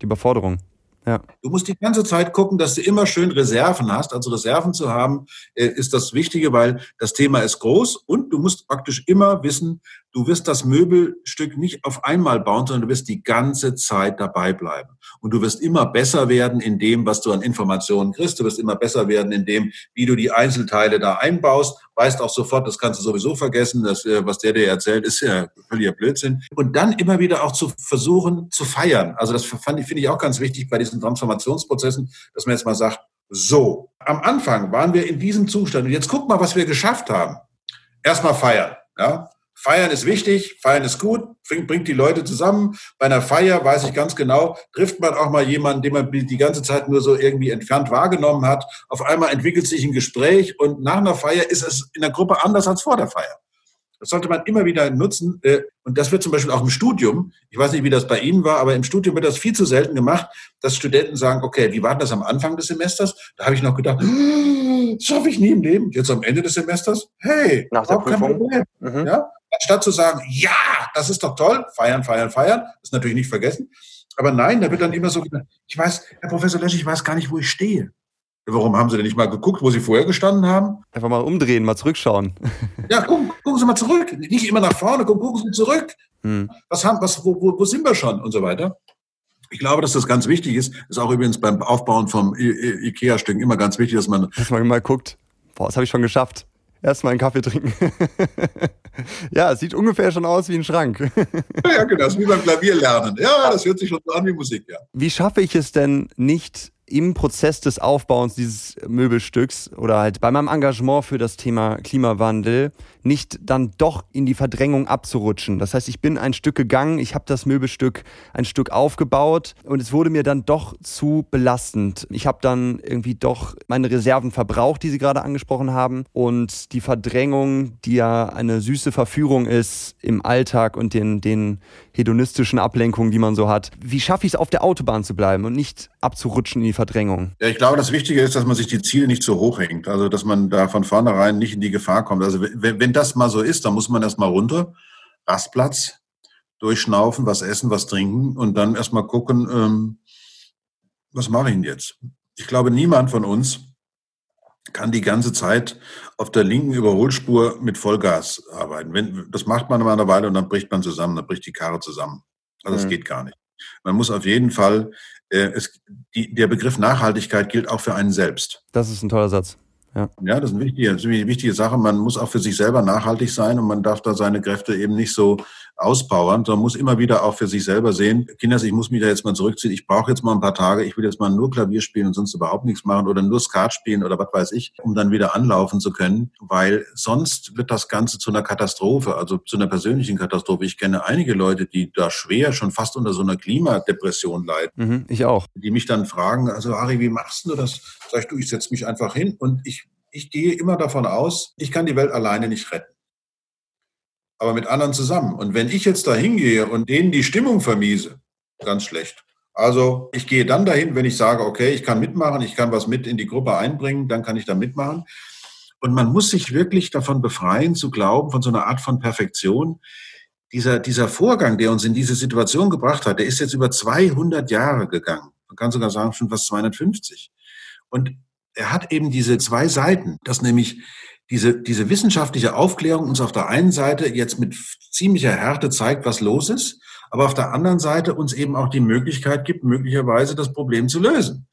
Die Überforderung. Ja. Du musst die ganze Zeit gucken, dass du immer schön Reserven hast. Also Reserven zu haben, äh, ist das Wichtige, weil das Thema ist groß und du musst praktisch immer wissen, du wirst das Möbelstück nicht auf einmal bauen, sondern du wirst die ganze Zeit dabei bleiben. Und du wirst immer besser werden in dem, was du an Informationen kriegst. Du wirst immer besser werden in dem, wie du die Einzelteile da einbaust. Weißt auch sofort, das kannst du sowieso vergessen. Das, äh, was der dir erzählt, ist ja völliger Blödsinn. Und dann immer wieder auch zu versuchen zu feiern. Also das finde ich auch ganz wichtig bei diesen Transformationsprozessen, dass man jetzt mal sagt, so, am Anfang waren wir in diesem Zustand und jetzt guck mal, was wir geschafft haben. Erstmal feiern. Ja? Feiern ist wichtig, feiern ist gut, bringt, bringt die Leute zusammen. Bei einer Feier weiß ich ganz genau, trifft man auch mal jemanden, den man die ganze Zeit nur so irgendwie entfernt wahrgenommen hat. Auf einmal entwickelt sich ein Gespräch und nach einer Feier ist es in der Gruppe anders als vor der Feier. Das sollte man immer wieder nutzen. Äh, und das wird zum Beispiel auch im Studium, ich weiß nicht, wie das bei Ihnen war, aber im Studium wird das viel zu selten gemacht, dass Studenten sagen, okay, wie war das am Anfang des Semesters? Da habe ich noch gedacht, das schaffe ich nie im Leben. Jetzt am Ende des Semesters, hey, Nach der Prüfung. kein Problem. Mhm. Ja? Anstatt zu sagen, ja, das ist doch toll, feiern, feiern, feiern, ist natürlich nicht vergessen. Aber nein, da wird dann immer so gesagt, ich weiß, Herr Professor Lesch, ich weiß gar nicht, wo ich stehe. Warum haben Sie denn nicht mal geguckt, wo Sie vorher gestanden haben? Einfach mal umdrehen, mal zurückschauen. Ja, gucken, gucken Sie mal zurück. Nicht immer nach vorne, gucken, gucken Sie zurück. Hm. Was haben, was, wo, wo, wo sind wir schon und so weiter. Ich glaube, dass das ganz wichtig ist. Ist auch übrigens beim Aufbauen vom IKEA-Stück immer ganz wichtig, dass man. Dass man mal guckt. Boah, das habe ich schon geschafft erstmal einen Kaffee trinken. ja, es sieht ungefähr schon aus wie ein Schrank. ja, genau, das ist wie beim Klavier lernen. Ja, das hört sich schon so an wie Musik, ja. Wie schaffe ich es denn nicht, im Prozess des Aufbauens dieses Möbelstücks oder halt bei meinem Engagement für das Thema Klimawandel nicht dann doch in die Verdrängung abzurutschen. Das heißt, ich bin ein Stück gegangen, ich habe das Möbelstück ein Stück aufgebaut und es wurde mir dann doch zu belastend. Ich habe dann irgendwie doch meine Reserven verbraucht, die Sie gerade angesprochen haben und die Verdrängung, die ja eine süße Verführung ist im Alltag und den, den hedonistischen Ablenkungen, die man so hat. Wie schaffe ich es, auf der Autobahn zu bleiben und nicht abzurutschen in die Verdrängung? Ja, ich glaube, das Wichtige ist, dass man sich die Ziele nicht zu hoch hängt. Also, dass man da von vornherein nicht in die Gefahr kommt. Also, wenn, das mal so ist, dann muss man erstmal runter, Rastplatz, durchschnaufen, was essen, was trinken und dann erstmal gucken, ähm, was mache ich denn jetzt? Ich glaube, niemand von uns kann die ganze Zeit auf der linken Überholspur mit Vollgas arbeiten. Wenn, das macht man mal eine Weile und dann bricht man zusammen, dann bricht die Karre zusammen. Also das mhm. geht gar nicht. Man muss auf jeden Fall, äh, es, die, der Begriff Nachhaltigkeit gilt auch für einen selbst. Das ist ein toller Satz. Ja. ja, das ist eine wichtige, eine wichtige Sache. Man muss auch für sich selber nachhaltig sein und man darf da seine Kräfte eben nicht so auspowern, sondern muss immer wieder auch für sich selber sehen, Kinders, ich muss mich da jetzt mal zurückziehen, ich brauche jetzt mal ein paar Tage, ich will jetzt mal nur Klavier spielen und sonst überhaupt nichts machen oder nur Skat spielen oder was weiß ich, um dann wieder anlaufen zu können, weil sonst wird das Ganze zu einer Katastrophe, also zu einer persönlichen Katastrophe. Ich kenne einige Leute, die da schwer schon fast unter so einer Klimadepression leiden. Mhm, ich auch. Die mich dann fragen, also Ari, wie machst du das? Sag ich, du, ich setze mich einfach hin und ich, ich gehe immer davon aus, ich kann die Welt alleine nicht retten aber mit anderen zusammen. Und wenn ich jetzt da hingehe und denen die Stimmung vermiese, ganz schlecht. Also ich gehe dann dahin, wenn ich sage, okay, ich kann mitmachen, ich kann was mit in die Gruppe einbringen, dann kann ich da mitmachen. Und man muss sich wirklich davon befreien, zu glauben, von so einer Art von Perfektion. Dieser, dieser Vorgang, der uns in diese Situation gebracht hat, der ist jetzt über 200 Jahre gegangen. Man kann sogar sagen, schon fast 250. Und er hat eben diese zwei Seiten, dass nämlich diese, diese wissenschaftliche Aufklärung uns auf der einen Seite jetzt mit ziemlicher Härte zeigt, was los ist, aber auf der anderen Seite uns eben auch die Möglichkeit gibt, möglicherweise das Problem zu lösen.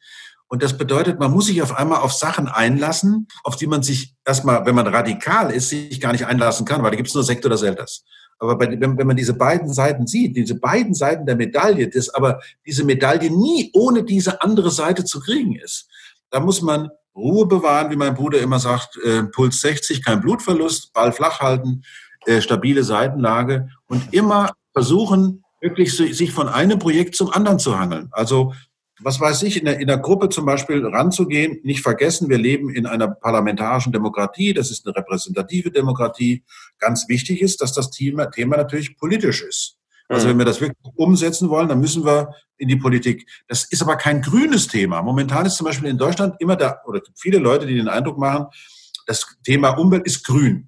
Und das bedeutet, man muss sich auf einmal auf Sachen einlassen, auf die man sich erstmal, wenn man radikal ist, sich gar nicht einlassen kann, weil da gibt es nur Sekt oder Selters. Aber bei, wenn, wenn man diese beiden Seiten sieht, diese beiden Seiten der Medaille, das aber diese Medaille nie ohne diese andere Seite zu kriegen ist, da muss man Ruhe bewahren, wie mein Bruder immer sagt, äh, Puls 60, kein Blutverlust, Ball flach halten, äh, stabile Seitenlage und immer versuchen, wirklich sich von einem Projekt zum anderen zu hangeln. Also was weiß ich, in der, in der Gruppe zum Beispiel ranzugehen, nicht vergessen, wir leben in einer parlamentarischen Demokratie, das ist eine repräsentative Demokratie. Ganz wichtig ist, dass das Thema, Thema natürlich politisch ist. Also mhm. wenn wir das wirklich umsetzen wollen, dann müssen wir in die Politik. Das ist aber kein grünes Thema. Momentan ist zum Beispiel in Deutschland immer da, oder viele Leute, die den Eindruck machen, das Thema Umwelt ist grün.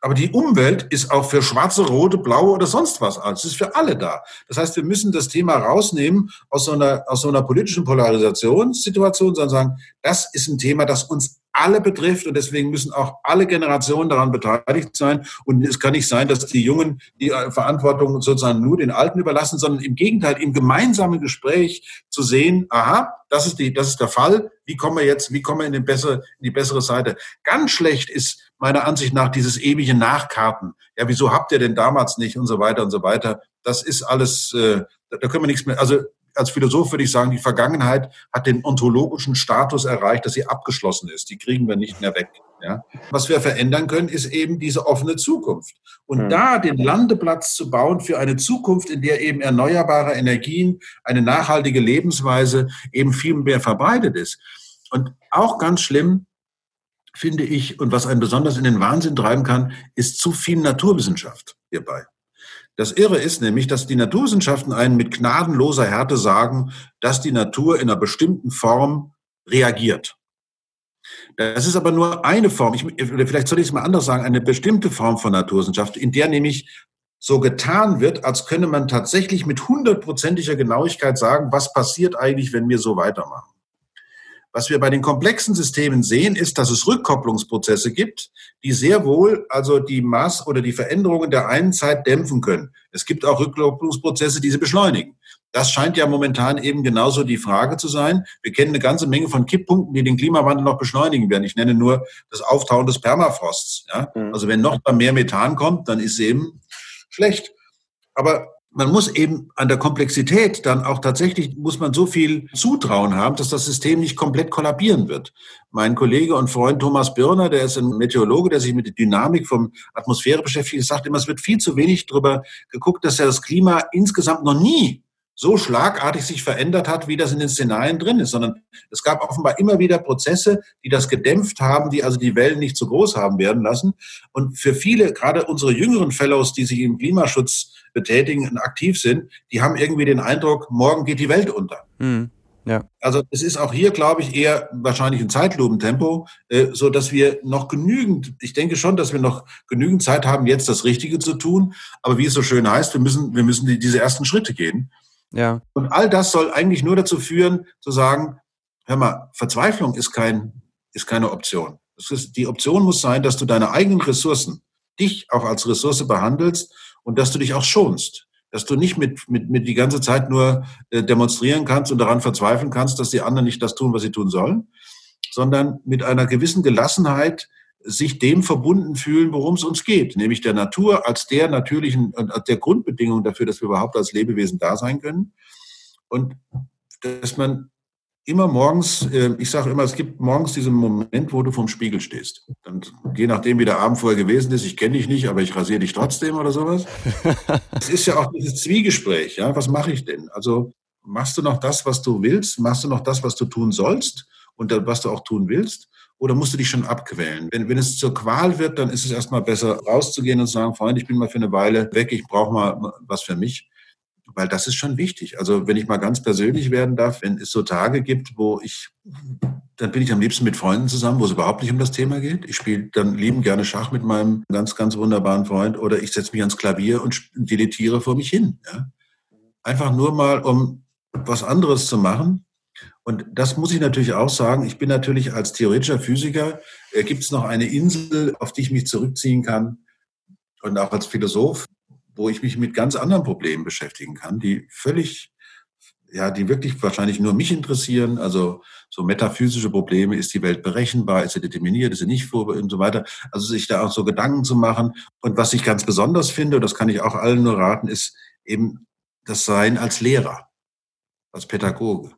Aber die Umwelt ist auch für schwarze, rote, blaue oder sonst was. Es ist für alle da. Das heißt, wir müssen das Thema rausnehmen aus so einer, aus so einer politischen Polarisationssituation, sondern sagen, das ist ein Thema, das uns alle betrifft und deswegen müssen auch alle Generationen daran beteiligt sein. Und es kann nicht sein, dass die Jungen die Verantwortung sozusagen nur den Alten überlassen, sondern im Gegenteil, im gemeinsamen Gespräch zu sehen, aha, das ist die, das ist der Fall. Wie kommen wir jetzt, wie kommen wir in, den bessere, in die bessere Seite? Ganz schlecht ist meiner Ansicht nach dieses ewige Nachkarten. Ja, wieso habt ihr denn damals nicht und so weiter und so weiter. Das ist alles, äh, da können wir nichts mehr. Also als Philosoph würde ich sagen, die Vergangenheit hat den ontologischen Status erreicht, dass sie abgeschlossen ist. Die kriegen wir nicht mehr weg. Ja? Was wir verändern können, ist eben diese offene Zukunft. Und mhm. da den Landeplatz zu bauen für eine Zukunft, in der eben erneuerbare Energien, eine nachhaltige Lebensweise eben viel mehr verbreitet ist. Und auch ganz schlimm, finde ich, und was einen besonders in den Wahnsinn treiben kann, ist zu viel Naturwissenschaft hierbei. Das Irre ist nämlich, dass die Naturwissenschaften einen mit gnadenloser Härte sagen, dass die Natur in einer bestimmten Form reagiert. Das ist aber nur eine Form, ich, vielleicht soll ich es mal anders sagen, eine bestimmte Form von Naturwissenschaft, in der nämlich so getan wird, als könne man tatsächlich mit hundertprozentiger Genauigkeit sagen, was passiert eigentlich, wenn wir so weitermachen. Was wir bei den komplexen Systemen sehen, ist, dass es Rückkopplungsprozesse gibt, die sehr wohl also die Maß- oder die Veränderungen der einen Zeit dämpfen können. Es gibt auch Rückkopplungsprozesse, die sie beschleunigen. Das scheint ja momentan eben genauso die Frage zu sein. Wir kennen eine ganze Menge von Kipppunkten, die den Klimawandel noch beschleunigen werden. Ich nenne nur das Auftauen des Permafrosts. Ja? Mhm. Also wenn noch mehr Methan kommt, dann ist es eben schlecht. Aber man muss eben an der Komplexität dann auch tatsächlich, muss man so viel Zutrauen haben, dass das System nicht komplett kollabieren wird. Mein Kollege und Freund Thomas Birner, der ist ein Meteorologe, der sich mit der Dynamik von Atmosphäre beschäftigt, sagt immer, es wird viel zu wenig darüber geguckt, dass ja das Klima insgesamt noch nie so schlagartig sich verändert hat, wie das in den Szenarien drin ist, sondern es gab offenbar immer wieder Prozesse, die das gedämpft haben, die also die Wellen nicht zu groß haben werden lassen. Und für viele, gerade unsere jüngeren Fellows, die sich im Klimaschutz betätigen und aktiv sind, die haben irgendwie den Eindruck, morgen geht die Welt unter. Mhm. Ja. Also es ist auch hier, glaube ich, eher wahrscheinlich ein Zeitlupentempo, äh, so dass wir noch genügend, ich denke schon, dass wir noch genügend Zeit haben, jetzt das Richtige zu tun. Aber wie es so schön heißt, wir müssen, wir müssen die, diese ersten Schritte gehen. Ja. Und all das soll eigentlich nur dazu führen, zu sagen, hör mal, Verzweiflung ist kein, ist keine Option. Ist, die Option muss sein, dass du deine eigenen Ressourcen, dich auch als Ressource behandelst und dass du dich auch schonst. Dass du nicht mit, mit, mit die ganze Zeit nur äh, demonstrieren kannst und daran verzweifeln kannst, dass die anderen nicht das tun, was sie tun sollen, sondern mit einer gewissen Gelassenheit sich dem verbunden fühlen, worum es uns geht, nämlich der Natur als der natürlichen, als der Grundbedingung dafür, dass wir überhaupt als Lebewesen da sein können. Und dass man immer morgens, äh, ich sage immer, es gibt morgens diesen Moment, wo du vorm Spiegel stehst. Dann, je nachdem, wie der Abend vorher gewesen ist, ich kenne dich nicht, aber ich rasiere dich trotzdem oder sowas. Es ist ja auch dieses Zwiegespräch, ja, was mache ich denn? Also machst du noch das, was du willst? Machst du noch das, was du tun sollst und was du auch tun willst? Oder musst du dich schon abquälen? Wenn, wenn es zur Qual wird, dann ist es erstmal besser rauszugehen und zu sagen, Freund, ich bin mal für eine Weile weg, ich brauche mal was für mich. Weil das ist schon wichtig. Also wenn ich mal ganz persönlich werden darf, wenn es so Tage gibt, wo ich, dann bin ich am liebsten mit Freunden zusammen, wo es überhaupt nicht um das Thema geht. Ich spiele dann lieben gerne Schach mit meinem ganz, ganz wunderbaren Freund oder ich setze mich ans Klavier und deletiere vor mich hin. Ja? Einfach nur mal, um was anderes zu machen und das muss ich natürlich auch sagen. Ich bin natürlich als theoretischer Physiker, äh, gibt es noch eine Insel, auf die ich mich zurückziehen kann. Und auch als Philosoph, wo ich mich mit ganz anderen Problemen beschäftigen kann, die völlig ja, die wirklich wahrscheinlich nur mich interessieren. Also so metaphysische Probleme, ist die Welt berechenbar, ist sie determiniert, ist sie nicht vor und so weiter. Also sich da auch so Gedanken zu machen. Und was ich ganz besonders finde, und das kann ich auch allen nur raten, ist eben das Sein als Lehrer, als Pädagoge.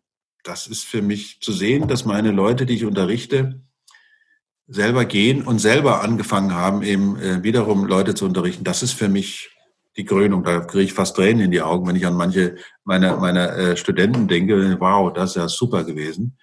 Das ist für mich zu sehen, dass meine Leute, die ich unterrichte, selber gehen und selber angefangen haben, eben äh, wiederum Leute zu unterrichten. Das ist für mich die Krönung. Da kriege ich fast Tränen in die Augen, wenn ich an manche meiner, meiner äh, Studenten denke. Wow, das ist ja super gewesen.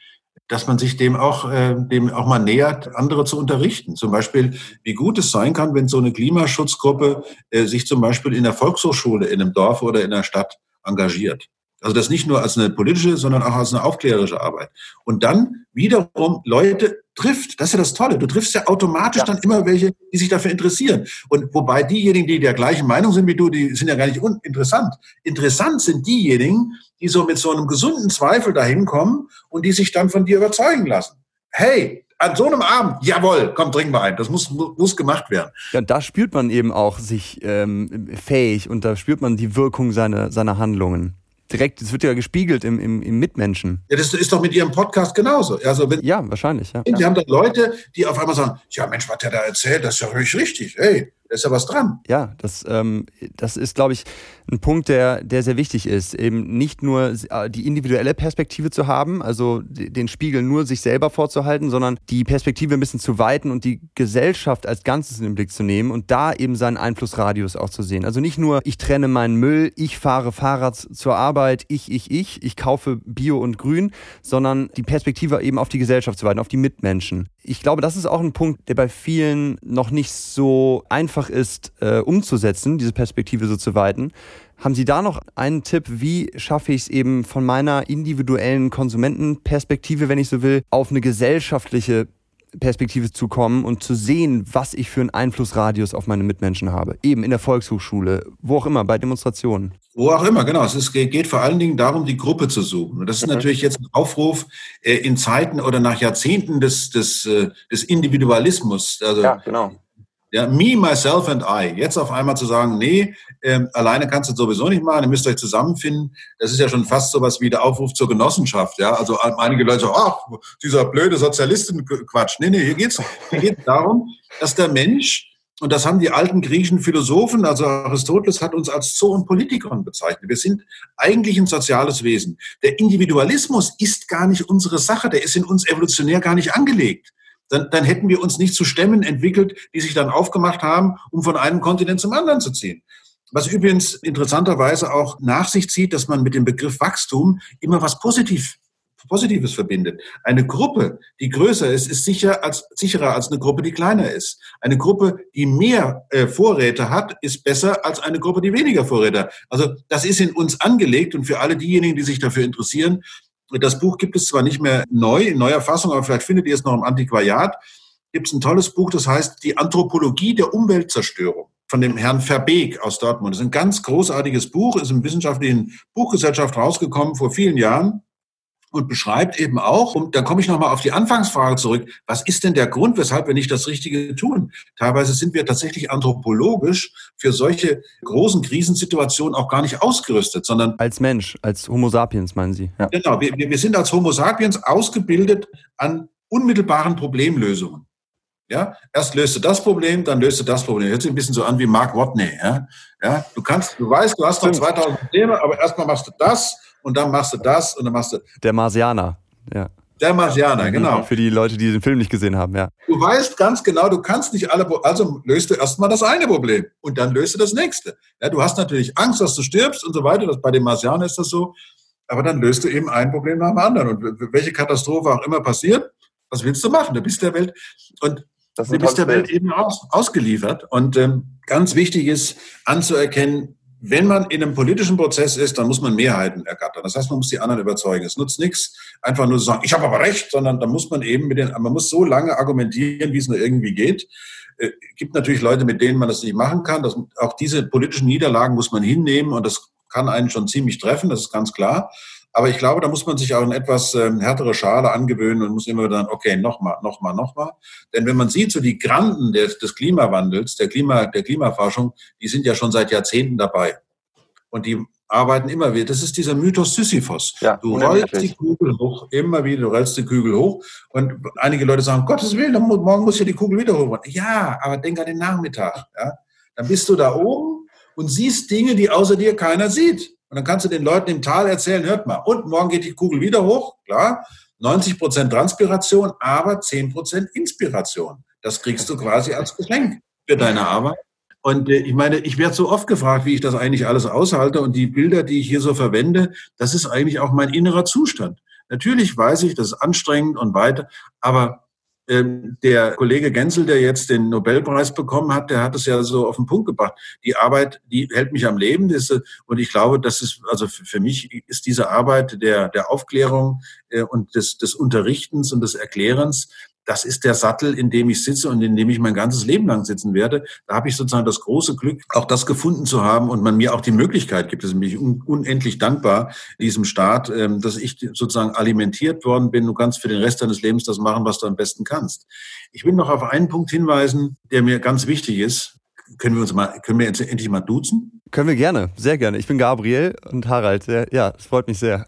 Dass man sich dem auch, äh, dem auch mal nähert, andere zu unterrichten. Zum Beispiel, wie gut es sein kann, wenn so eine Klimaschutzgruppe äh, sich zum Beispiel in der Volkshochschule in einem Dorf oder in einer Stadt engagiert. Also das nicht nur als eine politische, sondern auch als eine aufklärerische Arbeit. Und dann wiederum Leute trifft. Das ist ja das Tolle. Du triffst ja automatisch ja. dann immer welche, die sich dafür interessieren. Und wobei diejenigen, die der gleichen Meinung sind wie du, die sind ja gar nicht uninteressant. Interessant sind diejenigen, die so mit so einem gesunden Zweifel dahin kommen und die sich dann von dir überzeugen lassen. Hey, an so einem Abend, jawohl, komm, trinken wir ein. Das muss, muss gemacht werden. Ja, da spürt man eben auch sich ähm, fähig und da spürt man die Wirkung seiner, seiner Handlungen direkt, es wird ja gespiegelt im, im, im Mitmenschen. Ja, das ist doch mit Ihrem Podcast genauso. Also wenn, ja, wahrscheinlich. Ja. Sie haben dann Leute, die auf einmal sagen, ja Mensch, was der da erzählt, das ist ja wirklich richtig. Hey, da ist ja was dran. Ja, das, ähm, das ist, glaube ich, ein Punkt, der, der sehr wichtig ist. Eben nicht nur äh, die individuelle Perspektive zu haben, also den Spiegel nur sich selber vorzuhalten, sondern die Perspektive ein bisschen zu weiten und die Gesellschaft als Ganzes in den Blick zu nehmen und da eben seinen Einflussradius auch zu sehen. Also nicht nur, ich trenne meinen Müll, ich fahre Fahrrad zur Arbeit, ich, ich, ich, ich kaufe Bio und Grün, sondern die Perspektive eben auf die Gesellschaft zu weiten, auf die Mitmenschen. Ich glaube, das ist auch ein Punkt, der bei vielen noch nicht so einfach ist, äh, umzusetzen, diese Perspektive so zu weiten. Haben Sie da noch einen Tipp, wie schaffe ich es eben von meiner individuellen Konsumentenperspektive, wenn ich so will, auf eine gesellschaftliche Perspektive zu kommen und zu sehen, was ich für einen Einflussradius auf meine Mitmenschen habe. Eben in der Volkshochschule, wo auch immer, bei Demonstrationen. Wo auch immer, genau. Es geht vor allen Dingen darum, die Gruppe zu suchen. Und das ist mhm. natürlich jetzt ein Aufruf äh, in Zeiten oder nach Jahrzehnten des, des, äh, des Individualismus. Also, ja, genau. Ja, me, myself and I. Jetzt auf einmal zu sagen, nee, ähm, alleine kannst du sowieso nicht machen, ihr müsst euch zusammenfinden. Das ist ja schon fast so was wie der Aufruf zur Genossenschaft. Ja, also einige Leute sagen, ach, dieser blöde Sozialistenquatsch. Nee, nee, hier geht's, hier geht's darum, dass der Mensch und das haben die alten griechischen Philosophen, also Aristoteles hat uns als Zoon Politikon bezeichnet. Wir sind eigentlich ein soziales Wesen. Der Individualismus ist gar nicht unsere Sache, der ist in uns evolutionär gar nicht angelegt dann, dann hätten wir uns nicht zu Stämmen entwickelt, die sich dann aufgemacht haben, um von einem Kontinent zum anderen zu ziehen. Was übrigens interessanterweise auch nach sich zieht, dass man mit dem Begriff Wachstum immer was Positiv, Positives verbindet. Eine Gruppe, die größer ist, ist sicher als, sicherer als eine Gruppe, die kleiner ist. Eine Gruppe, die mehr äh, Vorräte hat, ist besser als eine Gruppe, die weniger Vorräte hat. Also das ist in uns angelegt und für alle diejenigen, die sich dafür interessieren, das Buch gibt es zwar nicht mehr neu, in neuer Fassung, aber vielleicht findet ihr es noch im Antiquariat. Gibt es ein tolles Buch, das heißt Die Anthropologie der Umweltzerstörung von dem Herrn Verbeek aus Dortmund. Das ist ein ganz großartiges Buch, ist im wissenschaftlichen Buchgesellschaft rausgekommen vor vielen Jahren und beschreibt eben auch, und da komme ich nochmal auf die Anfangsfrage zurück, was ist denn der Grund, weshalb wir nicht das Richtige tun? Teilweise sind wir tatsächlich anthropologisch für solche großen Krisensituationen auch gar nicht ausgerüstet, sondern... Als Mensch, als Homo sapiens, meinen Sie? Ja. Genau, wir, wir sind als Homo sapiens ausgebildet an unmittelbaren Problemlösungen. Ja, erst löst du das Problem, dann löst du das Problem. Hört sich ein bisschen so an wie Mark Watney. Ja, ja du kannst, du weißt, du hast noch 2000 Probleme, aber erstmal machst du das und dann machst du das und dann machst du. Der Marsianer, ja. Der Marsianer, genau. Für die Leute, die den Film nicht gesehen haben, ja. Du weißt ganz genau, du kannst nicht alle, also löst du erstmal das eine Problem und dann löst du das nächste. Ja, du hast natürlich Angst, dass du stirbst und so weiter. Das, bei dem Marsianer ist das so. Aber dann löst du eben ein Problem nach dem anderen. Und welche Katastrophe auch immer passiert, was willst du machen? Du bist der Welt. Und du bist der Welt eben aus, ausgeliefert. Und ähm, ganz wichtig ist anzuerkennen, wenn man in einem politischen Prozess ist, dann muss man Mehrheiten ergattern. Das heißt, man muss die anderen überzeugen. Es nutzt nichts, einfach nur zu sagen, ich habe aber recht, sondern da muss man eben mit den, man muss so lange argumentieren, wie es nur irgendwie geht. Äh, gibt natürlich Leute, mit denen man das nicht machen kann. Das, auch diese politischen Niederlagen muss man hinnehmen und das kann einen schon ziemlich treffen, das ist ganz klar. Aber ich glaube, da muss man sich auch eine etwas ähm, härtere Schale angewöhnen und muss immer wieder dann, okay, nochmal, nochmal, nochmal. Denn wenn man sieht, so die Granden des, des Klimawandels, der, Klima, der Klimaforschung, die sind ja schon seit Jahrzehnten dabei. Und die arbeiten immer wieder. Das ist dieser Mythos Sisyphos. Ja, du rollst die Kugel hoch, immer wieder, du rollst die Kugel hoch. Und einige Leute sagen, Gottes Willen, morgen muss ja die Kugel wieder hoch. Ja, aber denk an den Nachmittag. Ja? Dann bist du da oben und siehst Dinge, die außer dir keiner sieht. Und dann kannst du den Leuten im Tal erzählen, hört mal, und morgen geht die Kugel wieder hoch, klar. 90 Prozent Transpiration, aber 10 Prozent Inspiration. Das kriegst du quasi als Geschenk für deine Arbeit. Und äh, ich meine, ich werde so oft gefragt, wie ich das eigentlich alles aushalte. Und die Bilder, die ich hier so verwende, das ist eigentlich auch mein innerer Zustand. Natürlich weiß ich, das ist anstrengend und weiter, aber der Kollege Genzel, der jetzt den Nobelpreis bekommen hat, der hat es ja so auf den Punkt gebracht. Die Arbeit, die hält mich am Leben. Ist, und ich glaube, das ist, also für mich ist diese Arbeit der, der Aufklärung äh, und des, des Unterrichtens und des Erklärens das ist der Sattel, in dem ich sitze und in dem ich mein ganzes Leben lang sitzen werde. Da habe ich sozusagen das große Glück, auch das gefunden zu haben und man mir auch die Möglichkeit gibt. Das bin ich unendlich dankbar diesem Staat, ähm, dass ich sozusagen alimentiert worden bin. Du kannst für den Rest deines Lebens das machen, was du am besten kannst. Ich will noch auf einen Punkt hinweisen, der mir ganz wichtig ist. Können wir uns mal, können wir jetzt endlich mal duzen? Können wir gerne, sehr gerne. Ich bin Gabriel und Harald. Ja, es freut mich sehr.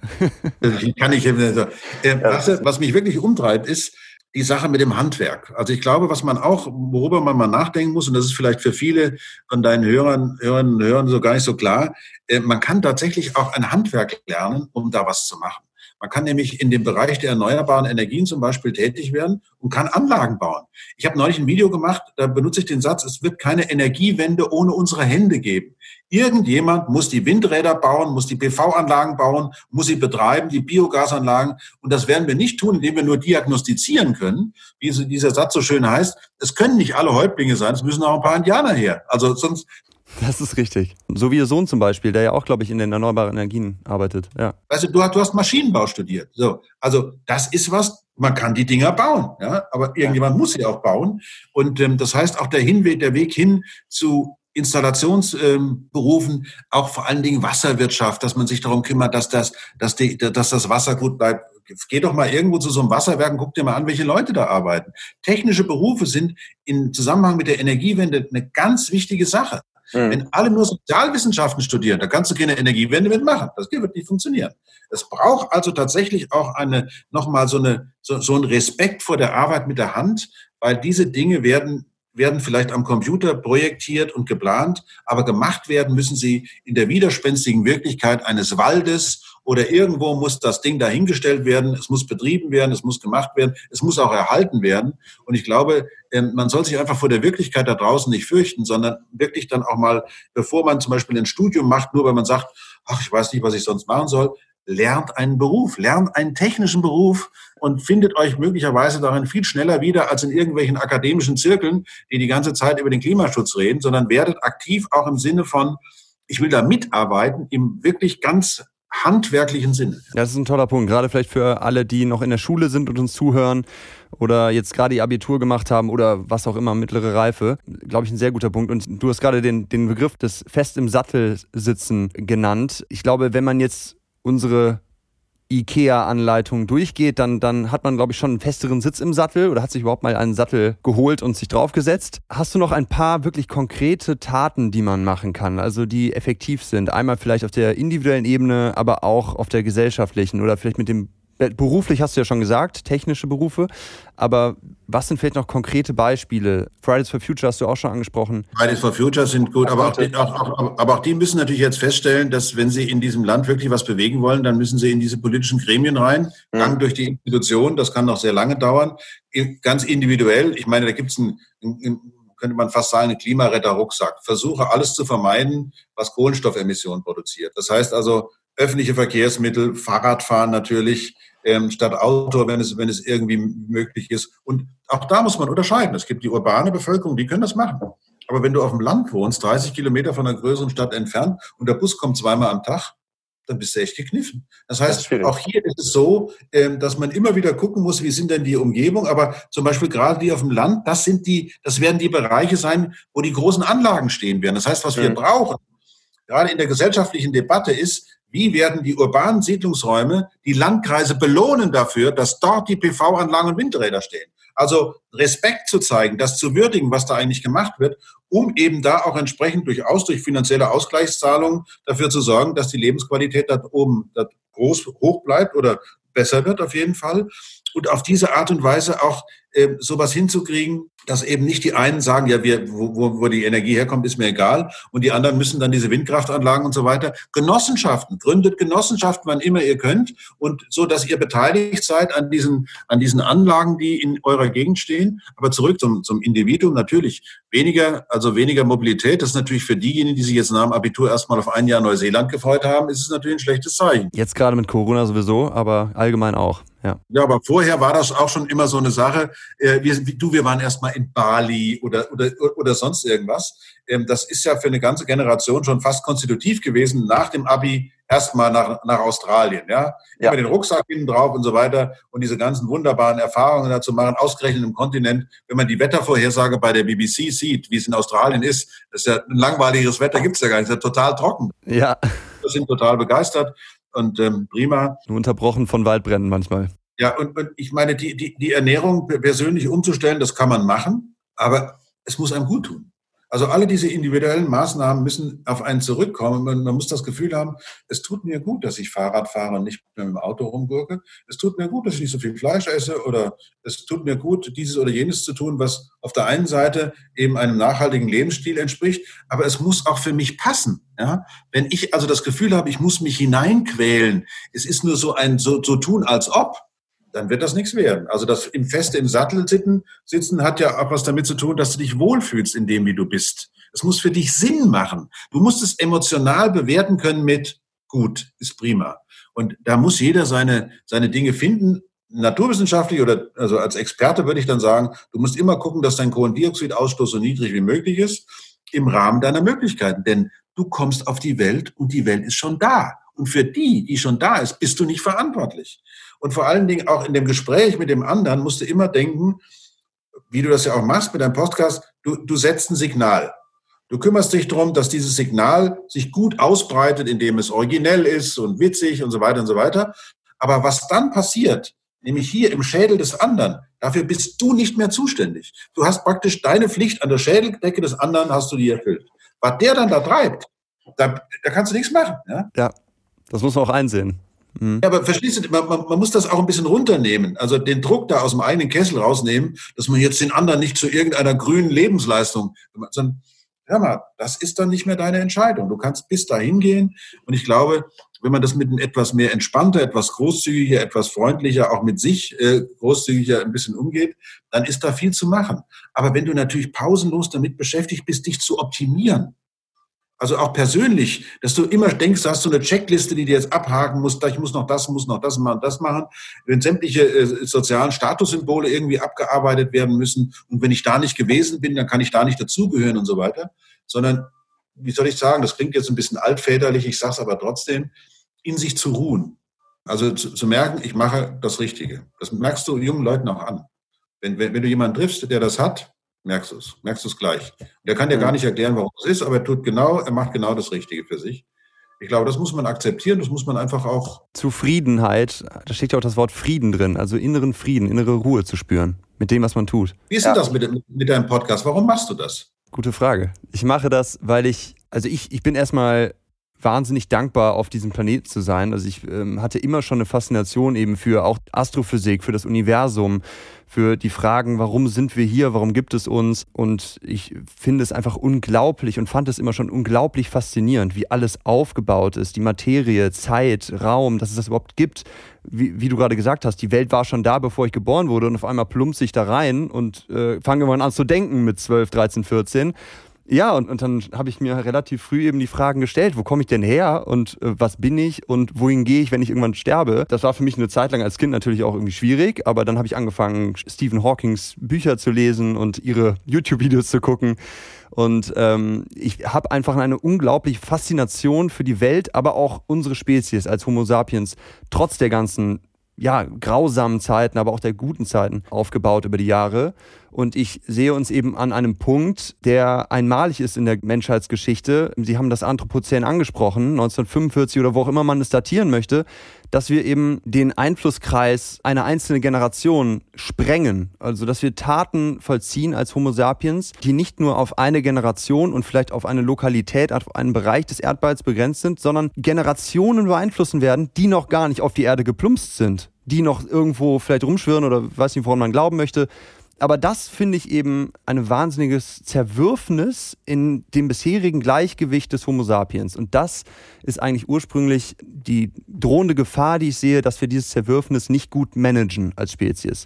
Kann ich, äh, was, was mich wirklich umtreibt, ist, die Sache mit dem Handwerk. Also ich glaube, was man auch, worüber man mal nachdenken muss, und das ist vielleicht für viele von deinen Hörern, Hörern Hörern so gar nicht so klar, äh, man kann tatsächlich auch ein Handwerk lernen, um da was zu machen. Man kann nämlich in dem Bereich der erneuerbaren Energien zum Beispiel tätig werden und kann Anlagen bauen. Ich habe neulich ein Video gemacht, da benutze ich den Satz, es wird keine Energiewende ohne unsere Hände geben. Irgendjemand muss die Windräder bauen, muss die PV-Anlagen bauen, muss sie betreiben, die Biogasanlagen. Und das werden wir nicht tun, indem wir nur diagnostizieren können, wie dieser Satz so schön heißt. Es können nicht alle Häuptlinge sein, es müssen auch ein paar Indianer her. Also sonst das ist richtig. So wie Ihr Sohn zum Beispiel, der ja auch, glaube ich, in den erneuerbaren Energien arbeitet. Ja. Weißt du, du, du hast Maschinenbau studiert. So, also das ist was, man kann die Dinger bauen, ja, aber irgendjemand ja. muss sie auch bauen. Und ähm, das heißt auch der Hinweg, der Weg hin zu Installationsberufen, ähm, auch vor allen Dingen Wasserwirtschaft, dass man sich darum kümmert, dass das, dass, die, dass das Wasser gut bleibt. Geh doch mal irgendwo zu so einem Wasserwerk und guck dir mal an, welche Leute da arbeiten. Technische Berufe sind im Zusammenhang mit der Energiewende eine ganz wichtige Sache. Mhm. Wenn alle nur Sozialwissenschaften studieren, da kannst du keine Energiewende mitmachen. Das wird nicht funktionieren. Es braucht also tatsächlich auch eine, nochmal so eine, so, so ein Respekt vor der Arbeit mit der Hand, weil diese Dinge werden werden vielleicht am Computer projektiert und geplant, aber gemacht werden müssen sie in der widerspenstigen Wirklichkeit eines Waldes oder irgendwo muss das Ding dahingestellt werden, es muss betrieben werden, es muss gemacht werden, es muss auch erhalten werden. Und ich glaube, ähm, man soll sich einfach vor der Wirklichkeit da draußen nicht fürchten, sondern wirklich dann auch mal, bevor man zum Beispiel ein Studium macht, nur weil man sagt, ach, ich weiß nicht, was ich sonst machen soll, lernt einen Beruf, lernt einen technischen Beruf und findet euch möglicherweise darin viel schneller wieder als in irgendwelchen akademischen Zirkeln, die die ganze Zeit über den Klimaschutz reden, sondern werdet aktiv auch im Sinne von, ich will da mitarbeiten, im wirklich ganz handwerklichen Sinne. Das ist ein toller Punkt, gerade vielleicht für alle, die noch in der Schule sind und uns zuhören oder jetzt gerade ihr Abitur gemacht haben oder was auch immer, mittlere Reife, glaube ich, ein sehr guter Punkt. Und du hast gerade den, den Begriff des fest im Sattel sitzen genannt. Ich glaube, wenn man jetzt unsere IKEA-Anleitung durchgeht, dann, dann hat man, glaube ich, schon einen festeren Sitz im Sattel oder hat sich überhaupt mal einen Sattel geholt und sich draufgesetzt. Hast du noch ein paar wirklich konkrete Taten, die man machen kann, also die effektiv sind? Einmal vielleicht auf der individuellen Ebene, aber auch auf der gesellschaftlichen oder vielleicht mit dem Beruflich hast du ja schon gesagt, technische Berufe. Aber was sind vielleicht noch konkrete Beispiele? Fridays for Future hast du auch schon angesprochen. Fridays for Future sind gut, aber auch, die, auch, auch, aber auch die müssen natürlich jetzt feststellen, dass wenn sie in diesem Land wirklich was bewegen wollen, dann müssen sie in diese politischen Gremien rein, mhm. Gang durch die Institution. Das kann noch sehr lange dauern. Ganz individuell. Ich meine, da gibt es ein, ein könnte man fast sagen, ein Klimaretter-Rucksack. Versuche alles zu vermeiden, was Kohlenstoffemissionen produziert. Das heißt also, öffentliche Verkehrsmittel, Fahrradfahren natürlich, ähm, statt Auto, wenn es, wenn es irgendwie möglich ist. Und auch da muss man unterscheiden. Es gibt die urbane Bevölkerung, die können das machen. Aber wenn du auf dem Land wohnst, 30 Kilometer von einer größeren Stadt entfernt und der Bus kommt zweimal am Tag, dann bist du echt gekniffen. Das heißt, das auch hier ist es so, ähm, dass man immer wieder gucken muss, wie sind denn die Umgebung. Aber zum Beispiel gerade die auf dem Land, das sind die, das werden die Bereiche sein, wo die großen Anlagen stehen werden. Das heißt, was wir mhm. brauchen, gerade in der gesellschaftlichen Debatte ist, wie werden die urbanen Siedlungsräume die Landkreise belohnen dafür, dass dort die PV-Anlagen und Windräder stehen. Also Respekt zu zeigen, das zu würdigen, was da eigentlich gemacht wird, um eben da auch entsprechend durchaus durch finanzielle Ausgleichszahlungen dafür zu sorgen, dass die Lebensqualität da oben da groß hoch bleibt oder besser wird auf jeden Fall. Und auf diese Art und Weise auch äh, sowas hinzukriegen, dass eben nicht die einen sagen, ja, wir, wo, wo die Energie herkommt, ist mir egal, und die anderen müssen dann diese Windkraftanlagen und so weiter. Genossenschaften, gründet Genossenschaften, wann immer ihr könnt, und so, dass ihr beteiligt seid an diesen, an diesen Anlagen, die in eurer Gegend stehen. Aber zurück zum, zum Individuum, natürlich weniger, also weniger Mobilität. Das ist natürlich für diejenigen, die sich jetzt nach dem Abitur erstmal auf ein Jahr Neuseeland gefreut haben, ist es natürlich ein schlechtes Zeichen. Jetzt gerade mit Corona sowieso, aber allgemein auch. Ja. ja, aber vorher war das auch schon immer so eine Sache. Äh, wir, du, wir waren erstmal in Bali oder, oder, oder sonst irgendwas. Ähm, das ist ja für eine ganze Generation schon fast konstitutiv gewesen, nach dem Abi erstmal nach, nach Australien. Ja? ja. Immer den Rucksack hinten drauf und so weiter und diese ganzen wunderbaren Erfahrungen dazu machen, ausgerechnet im Kontinent. Wenn man die Wettervorhersage bei der BBC sieht, wie es in Australien ist, das ist ja ein langweiliges Wetter, gibt's ja gar nicht, das ist ja total trocken. Ja. Wir sind total begeistert und ähm, prima. Nur unterbrochen von Waldbränden manchmal. Ja, und, und ich meine, die, die, die Ernährung persönlich umzustellen, das kann man machen, aber es muss einem gut tun. Also alle diese individuellen Maßnahmen müssen auf einen zurückkommen. Man, man, muss das Gefühl haben, es tut mir gut, dass ich Fahrrad fahre und nicht mit dem Auto rumgurke. Es tut mir gut, dass ich nicht so viel Fleisch esse oder es tut mir gut, dieses oder jenes zu tun, was auf der einen Seite eben einem nachhaltigen Lebensstil entspricht, aber es muss auch für mich passen. Ja? Wenn ich also das Gefühl habe, ich muss mich hineinquälen, es ist nur so ein so, so tun als ob, dann wird das nichts werden. Also das im Feste im Sattel sitzen, sitzen hat ja auch was damit zu tun, dass du dich wohlfühlst in dem, wie du bist. Es muss für dich Sinn machen. Du musst es emotional bewerten können mit gut, ist prima. Und da muss jeder seine, seine Dinge finden. Naturwissenschaftlich oder also als Experte würde ich dann sagen, du musst immer gucken, dass dein Kohlendioxidausstoß so niedrig wie möglich ist im Rahmen deiner Möglichkeiten. Denn du kommst auf die Welt und die Welt ist schon da. Und für die, die schon da ist, bist du nicht verantwortlich. Und vor allen Dingen auch in dem Gespräch mit dem anderen musst du immer denken, wie du das ja auch machst mit deinem Podcast, du, du setzt ein Signal. Du kümmerst dich darum, dass dieses Signal sich gut ausbreitet, indem es originell ist und witzig und so weiter und so weiter. Aber was dann passiert, nämlich hier im Schädel des anderen, dafür bist du nicht mehr zuständig. Du hast praktisch deine Pflicht an der Schädeldecke des anderen hast du dir erfüllt. Was der dann da treibt, da, da kannst du nichts machen. Ja? ja, das muss man auch einsehen. Mhm. Ja, aber verstehst du, man, man, man, muss das auch ein bisschen runternehmen. Also den Druck da aus dem eigenen Kessel rausnehmen, dass man jetzt den anderen nicht zu irgendeiner grünen Lebensleistung, sondern, hör mal, das ist dann nicht mehr deine Entscheidung. Du kannst bis dahin gehen. Und ich glaube, wenn man das mit einem etwas mehr entspannter, etwas großzügiger, etwas freundlicher, auch mit sich äh, großzügiger ein bisschen umgeht, dann ist da viel zu machen. Aber wenn du natürlich pausenlos damit beschäftigt bist, dich zu optimieren, also auch persönlich, dass du immer denkst, du hast so eine Checkliste, die du jetzt abhaken musst, ich muss noch das, muss noch das machen, das machen. Wenn sämtliche äh, sozialen Statussymbole irgendwie abgearbeitet werden müssen und wenn ich da nicht gewesen bin, dann kann ich da nicht dazugehören und so weiter. Sondern, wie soll ich sagen, das klingt jetzt ein bisschen altväterlich, ich sage es aber trotzdem, in sich zu ruhen. Also zu, zu, merken, ich mache das Richtige. Das merkst du jungen Leuten auch an. Wenn, wenn, wenn du jemanden triffst, der das hat, merkst du es, merkst du es gleich. Der kann dir gar nicht erklären, warum es ist, aber er tut genau, er macht genau das Richtige für sich. Ich glaube, das muss man akzeptieren, das muss man einfach auch. Zufriedenheit, da steht ja auch das Wort Frieden drin, also inneren Frieden, innere Ruhe zu spüren mit dem, was man tut. Wie ist denn ja. das mit, mit deinem Podcast? Warum machst du das? Gute Frage. Ich mache das, weil ich, also ich, ich bin erstmal wahnsinnig dankbar, auf diesem Planeten zu sein. Also ich ähm, hatte immer schon eine Faszination eben für auch Astrophysik, für das Universum, für die Fragen, warum sind wir hier, warum gibt es uns. Und ich finde es einfach unglaublich und fand es immer schon unglaublich faszinierend, wie alles aufgebaut ist, die Materie, Zeit, Raum, dass es das überhaupt gibt. Wie, wie du gerade gesagt hast, die Welt war schon da, bevor ich geboren wurde und auf einmal plumpse ich da rein und äh, fange mal an zu denken mit 12, 13, 14 ja, und, und dann habe ich mir relativ früh eben die Fragen gestellt, wo komme ich denn her und äh, was bin ich und wohin gehe ich, wenn ich irgendwann sterbe. Das war für mich eine Zeit lang als Kind natürlich auch irgendwie schwierig, aber dann habe ich angefangen, Stephen Hawkings Bücher zu lesen und ihre YouTube-Videos zu gucken. Und ähm, ich habe einfach eine unglaubliche Faszination für die Welt, aber auch unsere Spezies als Homo sapiens, trotz der ganzen ja, grausamen Zeiten, aber auch der guten Zeiten aufgebaut über die Jahre. Und ich sehe uns eben an einem Punkt, der einmalig ist in der Menschheitsgeschichte. Sie haben das Anthropozän angesprochen, 1945 oder wo auch immer man es datieren möchte, dass wir eben den Einflusskreis einer einzelnen Generation sprengen. Also, dass wir Taten vollziehen als Homo sapiens, die nicht nur auf eine Generation und vielleicht auf eine Lokalität, auf einen Bereich des Erdballs begrenzt sind, sondern Generationen beeinflussen werden, die noch gar nicht auf die Erde geplumpst sind, die noch irgendwo vielleicht rumschwirren oder weiß nicht, woran man glauben möchte, aber das finde ich eben ein wahnsinniges Zerwürfnis in dem bisherigen Gleichgewicht des Homo sapiens. Und das ist eigentlich ursprünglich die drohende Gefahr, die ich sehe, dass wir dieses Zerwürfnis nicht gut managen als Spezies.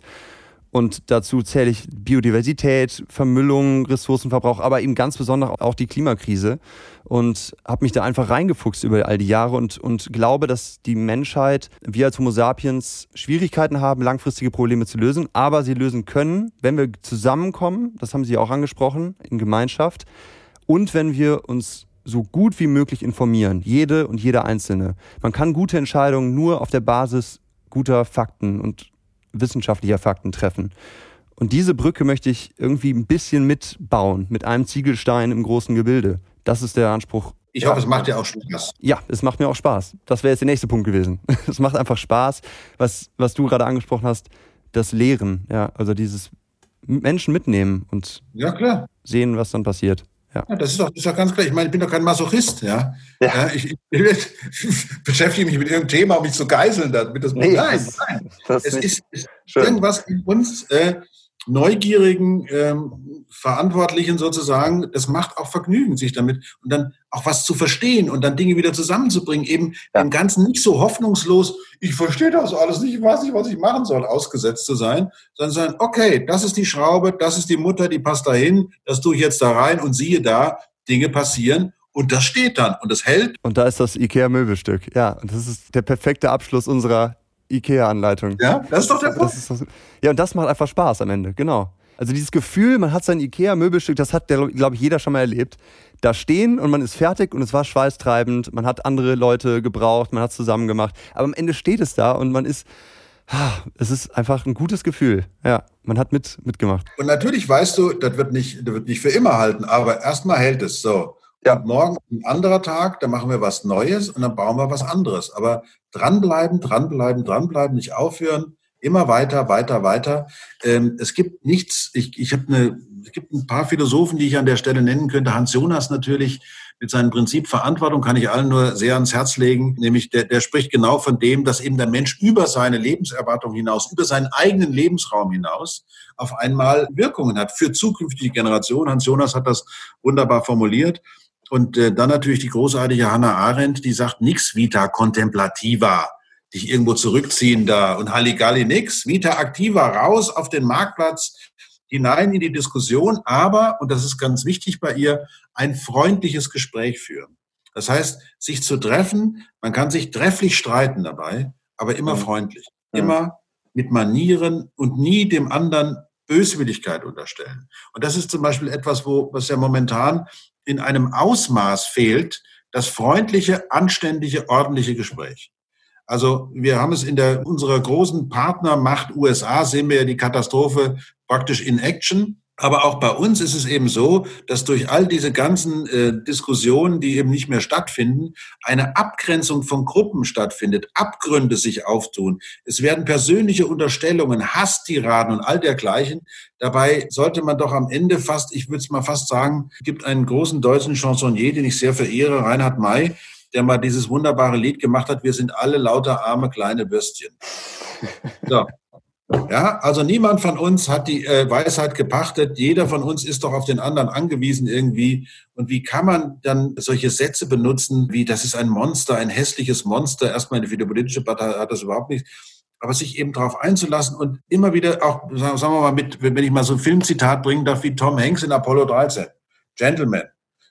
Und dazu zähle ich Biodiversität, Vermüllung, Ressourcenverbrauch, aber eben ganz besonders auch die Klimakrise. Und habe mich da einfach reingefuchst über all die Jahre und, und glaube, dass die Menschheit, wir als Homo sapiens, Schwierigkeiten haben, langfristige Probleme zu lösen, aber sie lösen können, wenn wir zusammenkommen, das haben Sie auch angesprochen, in Gemeinschaft, und wenn wir uns so gut wie möglich informieren, jede und jeder Einzelne. Man kann gute Entscheidungen nur auf der Basis guter Fakten und wissenschaftlicher Fakten treffen. Und diese Brücke möchte ich irgendwie ein bisschen mitbauen, mit einem Ziegelstein im großen Gebilde. Das ist der Anspruch. Ich hoffe, es macht dir auch Spaß. Ja, es macht mir auch Spaß. Das wäre jetzt der nächste Punkt gewesen. Es macht einfach Spaß, was, was du gerade angesprochen hast, das Lehren, ja, also dieses Menschen mitnehmen und ja, sehen, was dann passiert. Ja. ja. das, ist doch, das ist doch ganz klar. Ich meine, ich bin doch kein Masochist. Ja? ja. ich, ich, beschäftige mich mit irgendeinem Thema, um mich zu geißeln. Damit das, nee, nein, nein. Das es ist, ist irgendwas in uns, äh, neugierigen ähm, Verantwortlichen sozusagen, das macht auch Vergnügen, sich damit und dann auch was zu verstehen und dann Dinge wieder zusammenzubringen, eben ja. dem Ganzen nicht so hoffnungslos, ich verstehe das alles nicht, ich weiß nicht, was ich machen soll, ausgesetzt zu sein, sondern sagen, okay, das ist die Schraube, das ist die Mutter, die passt dahin, das tue ich jetzt da rein und siehe da, Dinge passieren und das steht dann und das hält. Und da ist das IKEA-Möbelstück. Ja, und das ist der perfekte Abschluss unserer IKEA-Anleitung. Ja, das ist doch der Punkt. Ja, und das macht einfach Spaß am Ende, genau. Also dieses Gefühl, man hat sein IKEA-Möbelstück, das hat, glaube ich, jeder schon mal erlebt. Da stehen und man ist fertig und es war schweißtreibend, man hat andere Leute gebraucht, man hat es zusammen gemacht. Aber am Ende steht es da und man ist, es ist einfach ein gutes Gefühl. Ja, man hat mit, mitgemacht. Und natürlich weißt du, das wird nicht, das wird nicht für immer halten, aber erstmal hält es so. Ja. Morgen ein anderer Tag, da machen wir was Neues und dann bauen wir was anderes. Aber dranbleiben, dranbleiben, dranbleiben, nicht aufhören, immer weiter, weiter, weiter. Ähm, es gibt nichts, ich, ich habe eine, es gibt ein paar Philosophen, die ich an der Stelle nennen könnte. Hans Jonas natürlich mit seinem Prinzip Verantwortung kann ich allen nur sehr ans Herz legen. Nämlich der, der spricht genau von dem, dass eben der Mensch über seine Lebenserwartung hinaus, über seinen eigenen Lebensraum hinaus auf einmal Wirkungen hat für zukünftige Generationen. Hans Jonas hat das wunderbar formuliert. Und äh, dann natürlich die großartige Hannah Arendt, die sagt, nix vita contemplativa, dich irgendwo zurückziehen da und Halligalli nix, vita activa, raus auf den Marktplatz, hinein in die Diskussion, aber, und das ist ganz wichtig bei ihr, ein freundliches Gespräch führen. Das heißt, sich zu treffen, man kann sich trefflich streiten dabei, aber immer mhm. freundlich, immer mit Manieren und nie dem anderen Böswilligkeit unterstellen. Und das ist zum Beispiel etwas, wo, was ja momentan in einem Ausmaß fehlt, das freundliche, anständige, ordentliche Gespräch. Also wir haben es in der unserer großen Partnermacht USA sehen wir ja die Katastrophe praktisch in Action. Aber auch bei uns ist es eben so, dass durch all diese ganzen äh, Diskussionen, die eben nicht mehr stattfinden, eine Abgrenzung von Gruppen stattfindet, Abgründe sich auftun. Es werden persönliche Unterstellungen, Hasstiraden und all dergleichen. Dabei sollte man doch am Ende fast, ich würde es mal fast sagen, gibt einen großen deutschen Chansonnier, den ich sehr verehre, Reinhard May, der mal dieses wunderbare Lied gemacht hat, wir sind alle lauter arme kleine Würstchen. So. Ja, also niemand von uns hat die äh, Weisheit gepachtet. Jeder von uns ist doch auf den anderen angewiesen irgendwie. Und wie kann man dann solche Sätze benutzen, wie das ist ein Monster, ein hässliches Monster? Erstmal die politische Partei hat das überhaupt nicht. Aber sich eben darauf einzulassen und immer wieder auch, sagen wir mal, mit, wenn ich mal so ein Filmzitat bringen darf, wie Tom Hanks in Apollo 13. Gentlemen,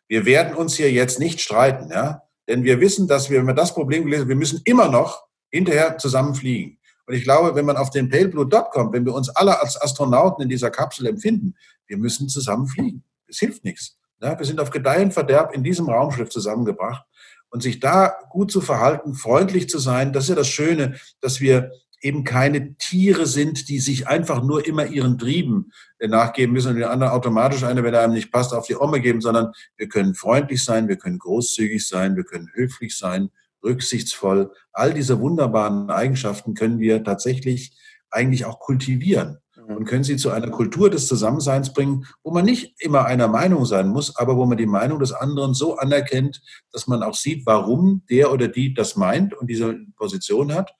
wir werden uns hier jetzt nicht streiten, ja? Denn wir wissen, dass wir, wenn wir das Problem gelesen haben, wir müssen immer noch hinterher zusammen fliegen. Und ich glaube, wenn man auf den paleblue.com, wenn wir uns alle als Astronauten in dieser Kapsel empfinden, wir müssen zusammen fliegen. Es hilft nichts. Ja, wir sind auf Gedeih Verderb in diesem Raumschiff zusammengebracht. Und sich da gut zu verhalten, freundlich zu sein, das ist ja das Schöne, dass wir eben keine Tiere sind, die sich einfach nur immer ihren Trieben nachgeben müssen und den anderen automatisch eine, wenn er einem nicht passt, auf die Omme geben, sondern wir können freundlich sein, wir können großzügig sein, wir können höflich sein, rücksichtsvoll. All diese wunderbaren Eigenschaften können wir tatsächlich eigentlich auch kultivieren mhm. und können sie zu einer Kultur des Zusammenseins bringen, wo man nicht immer einer Meinung sein muss, aber wo man die Meinung des anderen so anerkennt, dass man auch sieht, warum der oder die das meint und diese Position hat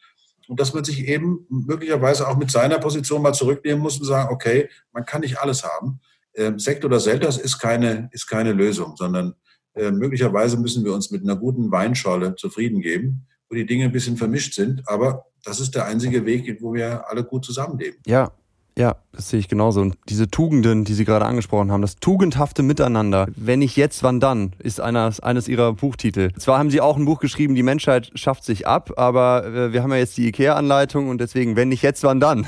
und dass man sich eben möglicherweise auch mit seiner Position mal zurücknehmen muss und sagen, okay, man kann nicht alles haben. Ähm, Sekt oder Selters ist keine, ist keine Lösung, sondern äh, möglicherweise müssen wir uns mit einer guten Weinschorle zufrieden geben, wo die Dinge ein bisschen vermischt sind. Aber das ist der einzige Weg, wo wir alle gut zusammenleben. Ja, ja, das sehe ich genauso. Und diese Tugenden, die Sie gerade angesprochen haben, das tugendhafte Miteinander. Wenn nicht jetzt, wann dann, ist eines, eines Ihrer Buchtitel. Zwar haben Sie auch ein Buch geschrieben, die Menschheit schafft sich ab, aber äh, wir haben ja jetzt die IKEA-Anleitung und deswegen, wenn nicht jetzt, wann dann?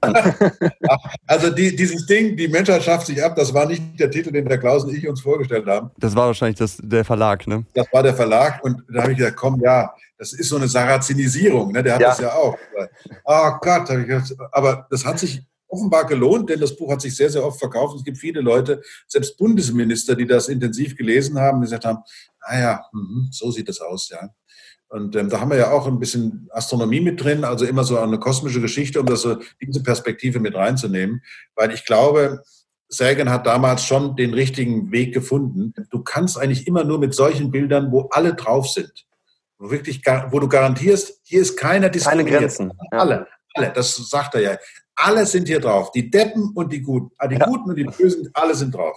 also die, dieses Ding, die Menschheit schafft sich ab, das war nicht der Titel, den der Klaus und ich uns vorgestellt haben. Das war wahrscheinlich das, der Verlag, ne? Das war der Verlag und da habe ich gesagt, komm, ja, das ist so eine Sarazinisierung, ne? der hat ja. das ja auch. Oh Gott, ich gedacht, aber das hat sich offenbar gelohnt, denn das Buch hat sich sehr, sehr oft verkauft. Es gibt viele Leute, selbst Bundesminister, die das intensiv gelesen haben, die gesagt haben, naja, ah mhm, so sieht das aus, ja. Und ähm, da haben wir ja auch ein bisschen Astronomie mit drin, also immer so eine kosmische Geschichte, um das so, diese Perspektive mit reinzunehmen. Weil ich glaube, Sagan hat damals schon den richtigen Weg gefunden. Du kannst eigentlich immer nur mit solchen Bildern, wo alle drauf sind, wirklich, wo du garantierst, hier ist keiner diskriminiert. Keine Grenzen. Ja. Alle, alle, das sagt er ja. Alle sind hier drauf. Die Deppen und die Guten. Ah, die ja. Guten und die Bösen, alle sind drauf.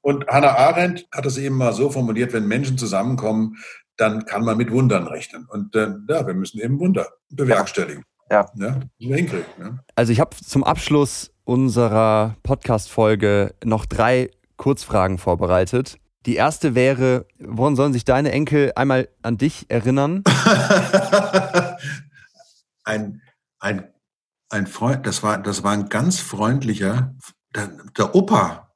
Und Hannah Arendt hat es eben mal so formuliert, wenn Menschen zusammenkommen, dann kann man mit Wundern rechnen. Und äh, ja, wir müssen eben Wunder bewerkstelligen. Ja. ja hinkriegen, ja. Also ich habe zum Abschluss unserer Podcast-Folge noch drei Kurzfragen vorbereitet. Die erste wäre, woran sollen sich deine Enkel einmal an dich erinnern? ein, ein, ein Freund, das war, das war ein ganz freundlicher, der, der Opa,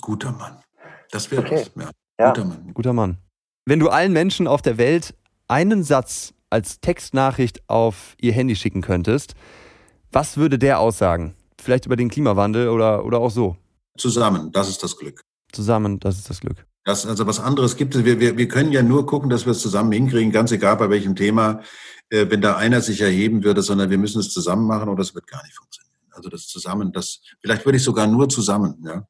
guter Mann. Das wäre okay. das. Ja. ja. Guter Mann. Guter Mann. Wenn du allen Menschen auf der Welt einen Satz als Textnachricht auf ihr Handy schicken könntest, was würde der aussagen? Vielleicht über den Klimawandel oder, oder auch so? Zusammen, das ist das Glück zusammen, das ist das Glück. Das, also was anderes gibt es. Wir, wir, wir können ja nur gucken, dass wir es zusammen hinkriegen, ganz egal bei welchem Thema, äh, wenn da einer sich erheben würde, sondern wir müssen es zusammen machen oder es wird gar nicht funktionieren. Also das zusammen, das, vielleicht würde ich sogar nur zusammen, ja.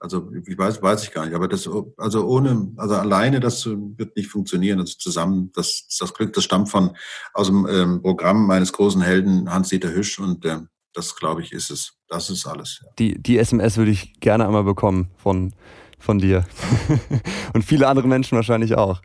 Also ich weiß, weiß ich gar nicht, aber das, also ohne, also alleine, das wird nicht funktionieren. Also zusammen, das, das Glück, das stammt von aus dem ähm, Programm meines großen Helden Hans-Dieter Hüsch und äh, das, glaube ich, ist es. Das ist alles. Ja. Die, die SMS würde ich gerne einmal bekommen von, von dir. Und viele andere Menschen wahrscheinlich auch.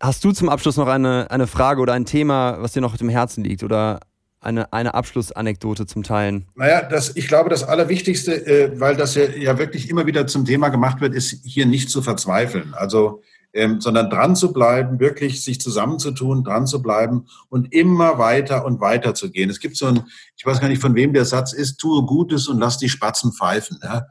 Hast du zum Abschluss noch eine, eine Frage oder ein Thema, was dir noch auf dem Herzen liegt? Oder eine, eine Abschlussanekdote zum Teilen? Naja, das, ich glaube, das Allerwichtigste, äh, weil das ja, ja wirklich immer wieder zum Thema gemacht wird, ist hier nicht zu verzweifeln. Also ähm, sondern dran zu bleiben, wirklich sich zusammenzutun, dran zu bleiben und immer weiter und weiter zu gehen. Es gibt so ein, ich weiß gar nicht, von wem der Satz ist, tue Gutes und lass die Spatzen pfeifen. Ja?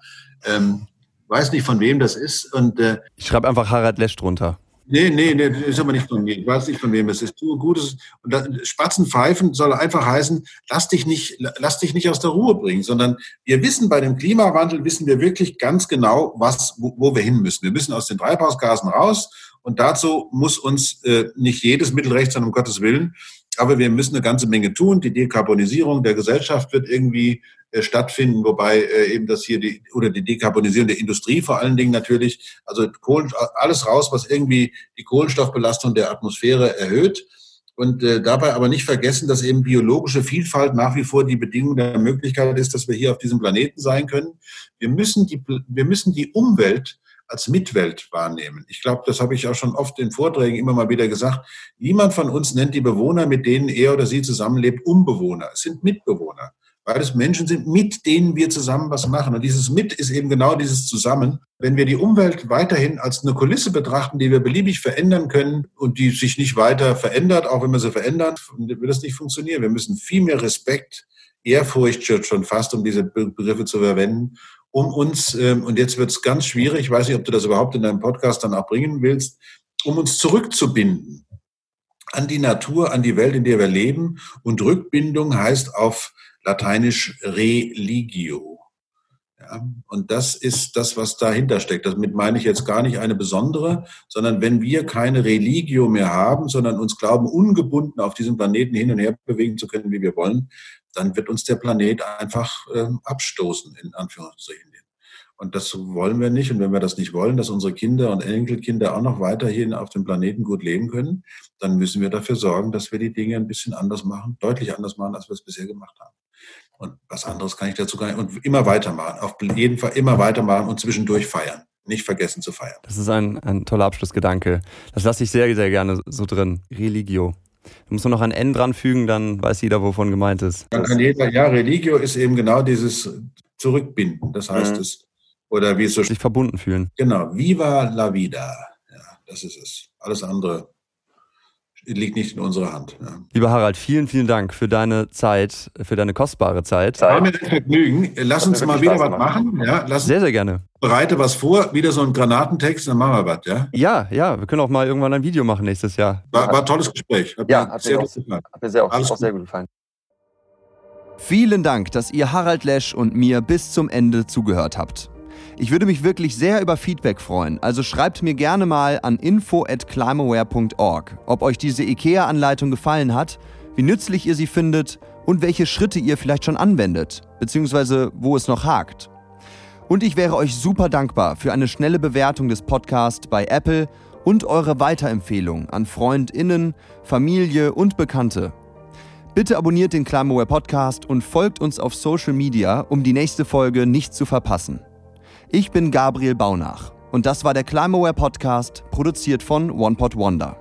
Ähm, weiß nicht, von wem das ist. Und, äh, ich schreibe einfach Harald Lesch drunter. Nee, nee, nee, das ist aber nicht von mir. Ich weiß nicht, von wem es ist. Tue Gutes. Und das, Spatzenpfeifen soll einfach heißen, lass dich nicht, lass dich nicht aus der Ruhe bringen, sondern wir wissen bei dem Klimawandel, wissen wir wirklich ganz genau, was, wo, wo wir hin müssen. Wir müssen aus den Treibhausgasen raus und dazu muss uns äh, nicht jedes Mittel recht sein, um Gottes Willen. Aber wir müssen eine ganze Menge tun. Die Dekarbonisierung der Gesellschaft wird irgendwie äh, stattfinden, wobei äh, eben das hier die oder die Dekarbonisierung der Industrie vor allen Dingen natürlich, also Kohlen, alles raus, was irgendwie die Kohlenstoffbelastung der Atmosphäre erhöht. Und äh, dabei aber nicht vergessen, dass eben biologische Vielfalt nach wie vor die Bedingung der Möglichkeit ist, dass wir hier auf diesem Planeten sein können. Wir müssen die, wir müssen die Umwelt als Mitwelt wahrnehmen. Ich glaube, das habe ich auch schon oft in Vorträgen immer mal wieder gesagt. Niemand von uns nennt die Bewohner, mit denen er oder sie zusammenlebt, Umbewohner. Es sind Mitbewohner weil es Menschen sind, mit denen wir zusammen was machen. Und dieses Mit ist eben genau dieses Zusammen. Wenn wir die Umwelt weiterhin als eine Kulisse betrachten, die wir beliebig verändern können und die sich nicht weiter verändert, auch wenn wir sie verändern, wird das nicht funktionieren. Wir müssen viel mehr Respekt, Ehrfurcht schon fast, um diese Begriffe zu verwenden, um uns, ähm, und jetzt wird es ganz schwierig, ich weiß nicht, ob du das überhaupt in deinem Podcast dann auch bringen willst, um uns zurückzubinden an die Natur, an die Welt, in der wir leben. Und Rückbindung heißt auf Lateinisch religio. Und das ist das, was dahinter steckt. Damit meine ich jetzt gar nicht eine besondere, sondern wenn wir keine Religio mehr haben, sondern uns glauben, ungebunden auf diesem Planeten hin und her bewegen zu können, wie wir wollen, dann wird uns der Planet einfach äh, abstoßen, in Anführungszeichen. Und das wollen wir nicht. Und wenn wir das nicht wollen, dass unsere Kinder und Enkelkinder auch noch weiterhin auf dem Planeten gut leben können, dann müssen wir dafür sorgen, dass wir die Dinge ein bisschen anders machen, deutlich anders machen, als wir es bisher gemacht haben. Und was anderes kann ich dazu gar nicht. Und immer weitermachen. Auf jeden Fall immer weitermachen und zwischendurch feiern. Nicht vergessen zu feiern. Das ist ein, ein toller Abschlussgedanke. Das lasse ich sehr, sehr gerne so drin. Religio. Da muss man noch ein N dran fügen, dann weiß jeder, wovon gemeint ist. Dann kann jeder, ja, Religio ist eben genau dieses Zurückbinden. Das heißt, mhm. es oder wie es so sich verbunden fühlen. Genau, viva la vida. Ja, das ist es. Alles andere liegt nicht in unserer Hand. Ja. Lieber Harald, vielen, vielen Dank für deine Zeit, für deine kostbare Zeit. War mir ein Vergnügen. Lass uns mal wieder was machen. Ja, lass sehr, sehr gerne. Bereite was vor, wieder so ein Granatentext, dann machen wir was, ja? Ja, ja, wir können auch mal irgendwann ein Video machen nächstes Jahr. War, war ein tolles Gespräch. Hat ja, hat, sehr mir, auch, hat mir sehr, auch, auch sehr gut gefallen. Vielen Dank, dass ihr Harald Lesch und mir bis zum Ende zugehört habt. Ich würde mich wirklich sehr über Feedback freuen, also schreibt mir gerne mal an info@climaware.org, ob euch diese IKEA-Anleitung gefallen hat, wie nützlich ihr sie findet und welche Schritte ihr vielleicht schon anwendet, beziehungsweise wo es noch hakt. Und ich wäre euch super dankbar für eine schnelle Bewertung des Podcasts bei Apple und eure Weiterempfehlung an Freundinnen, Familie und Bekannte. Bitte abonniert den Climaware Podcast und folgt uns auf Social Media, um die nächste Folge nicht zu verpassen. Ich bin Gabriel Baunach und das war der Climaware Podcast, produziert von OnePod Wonder.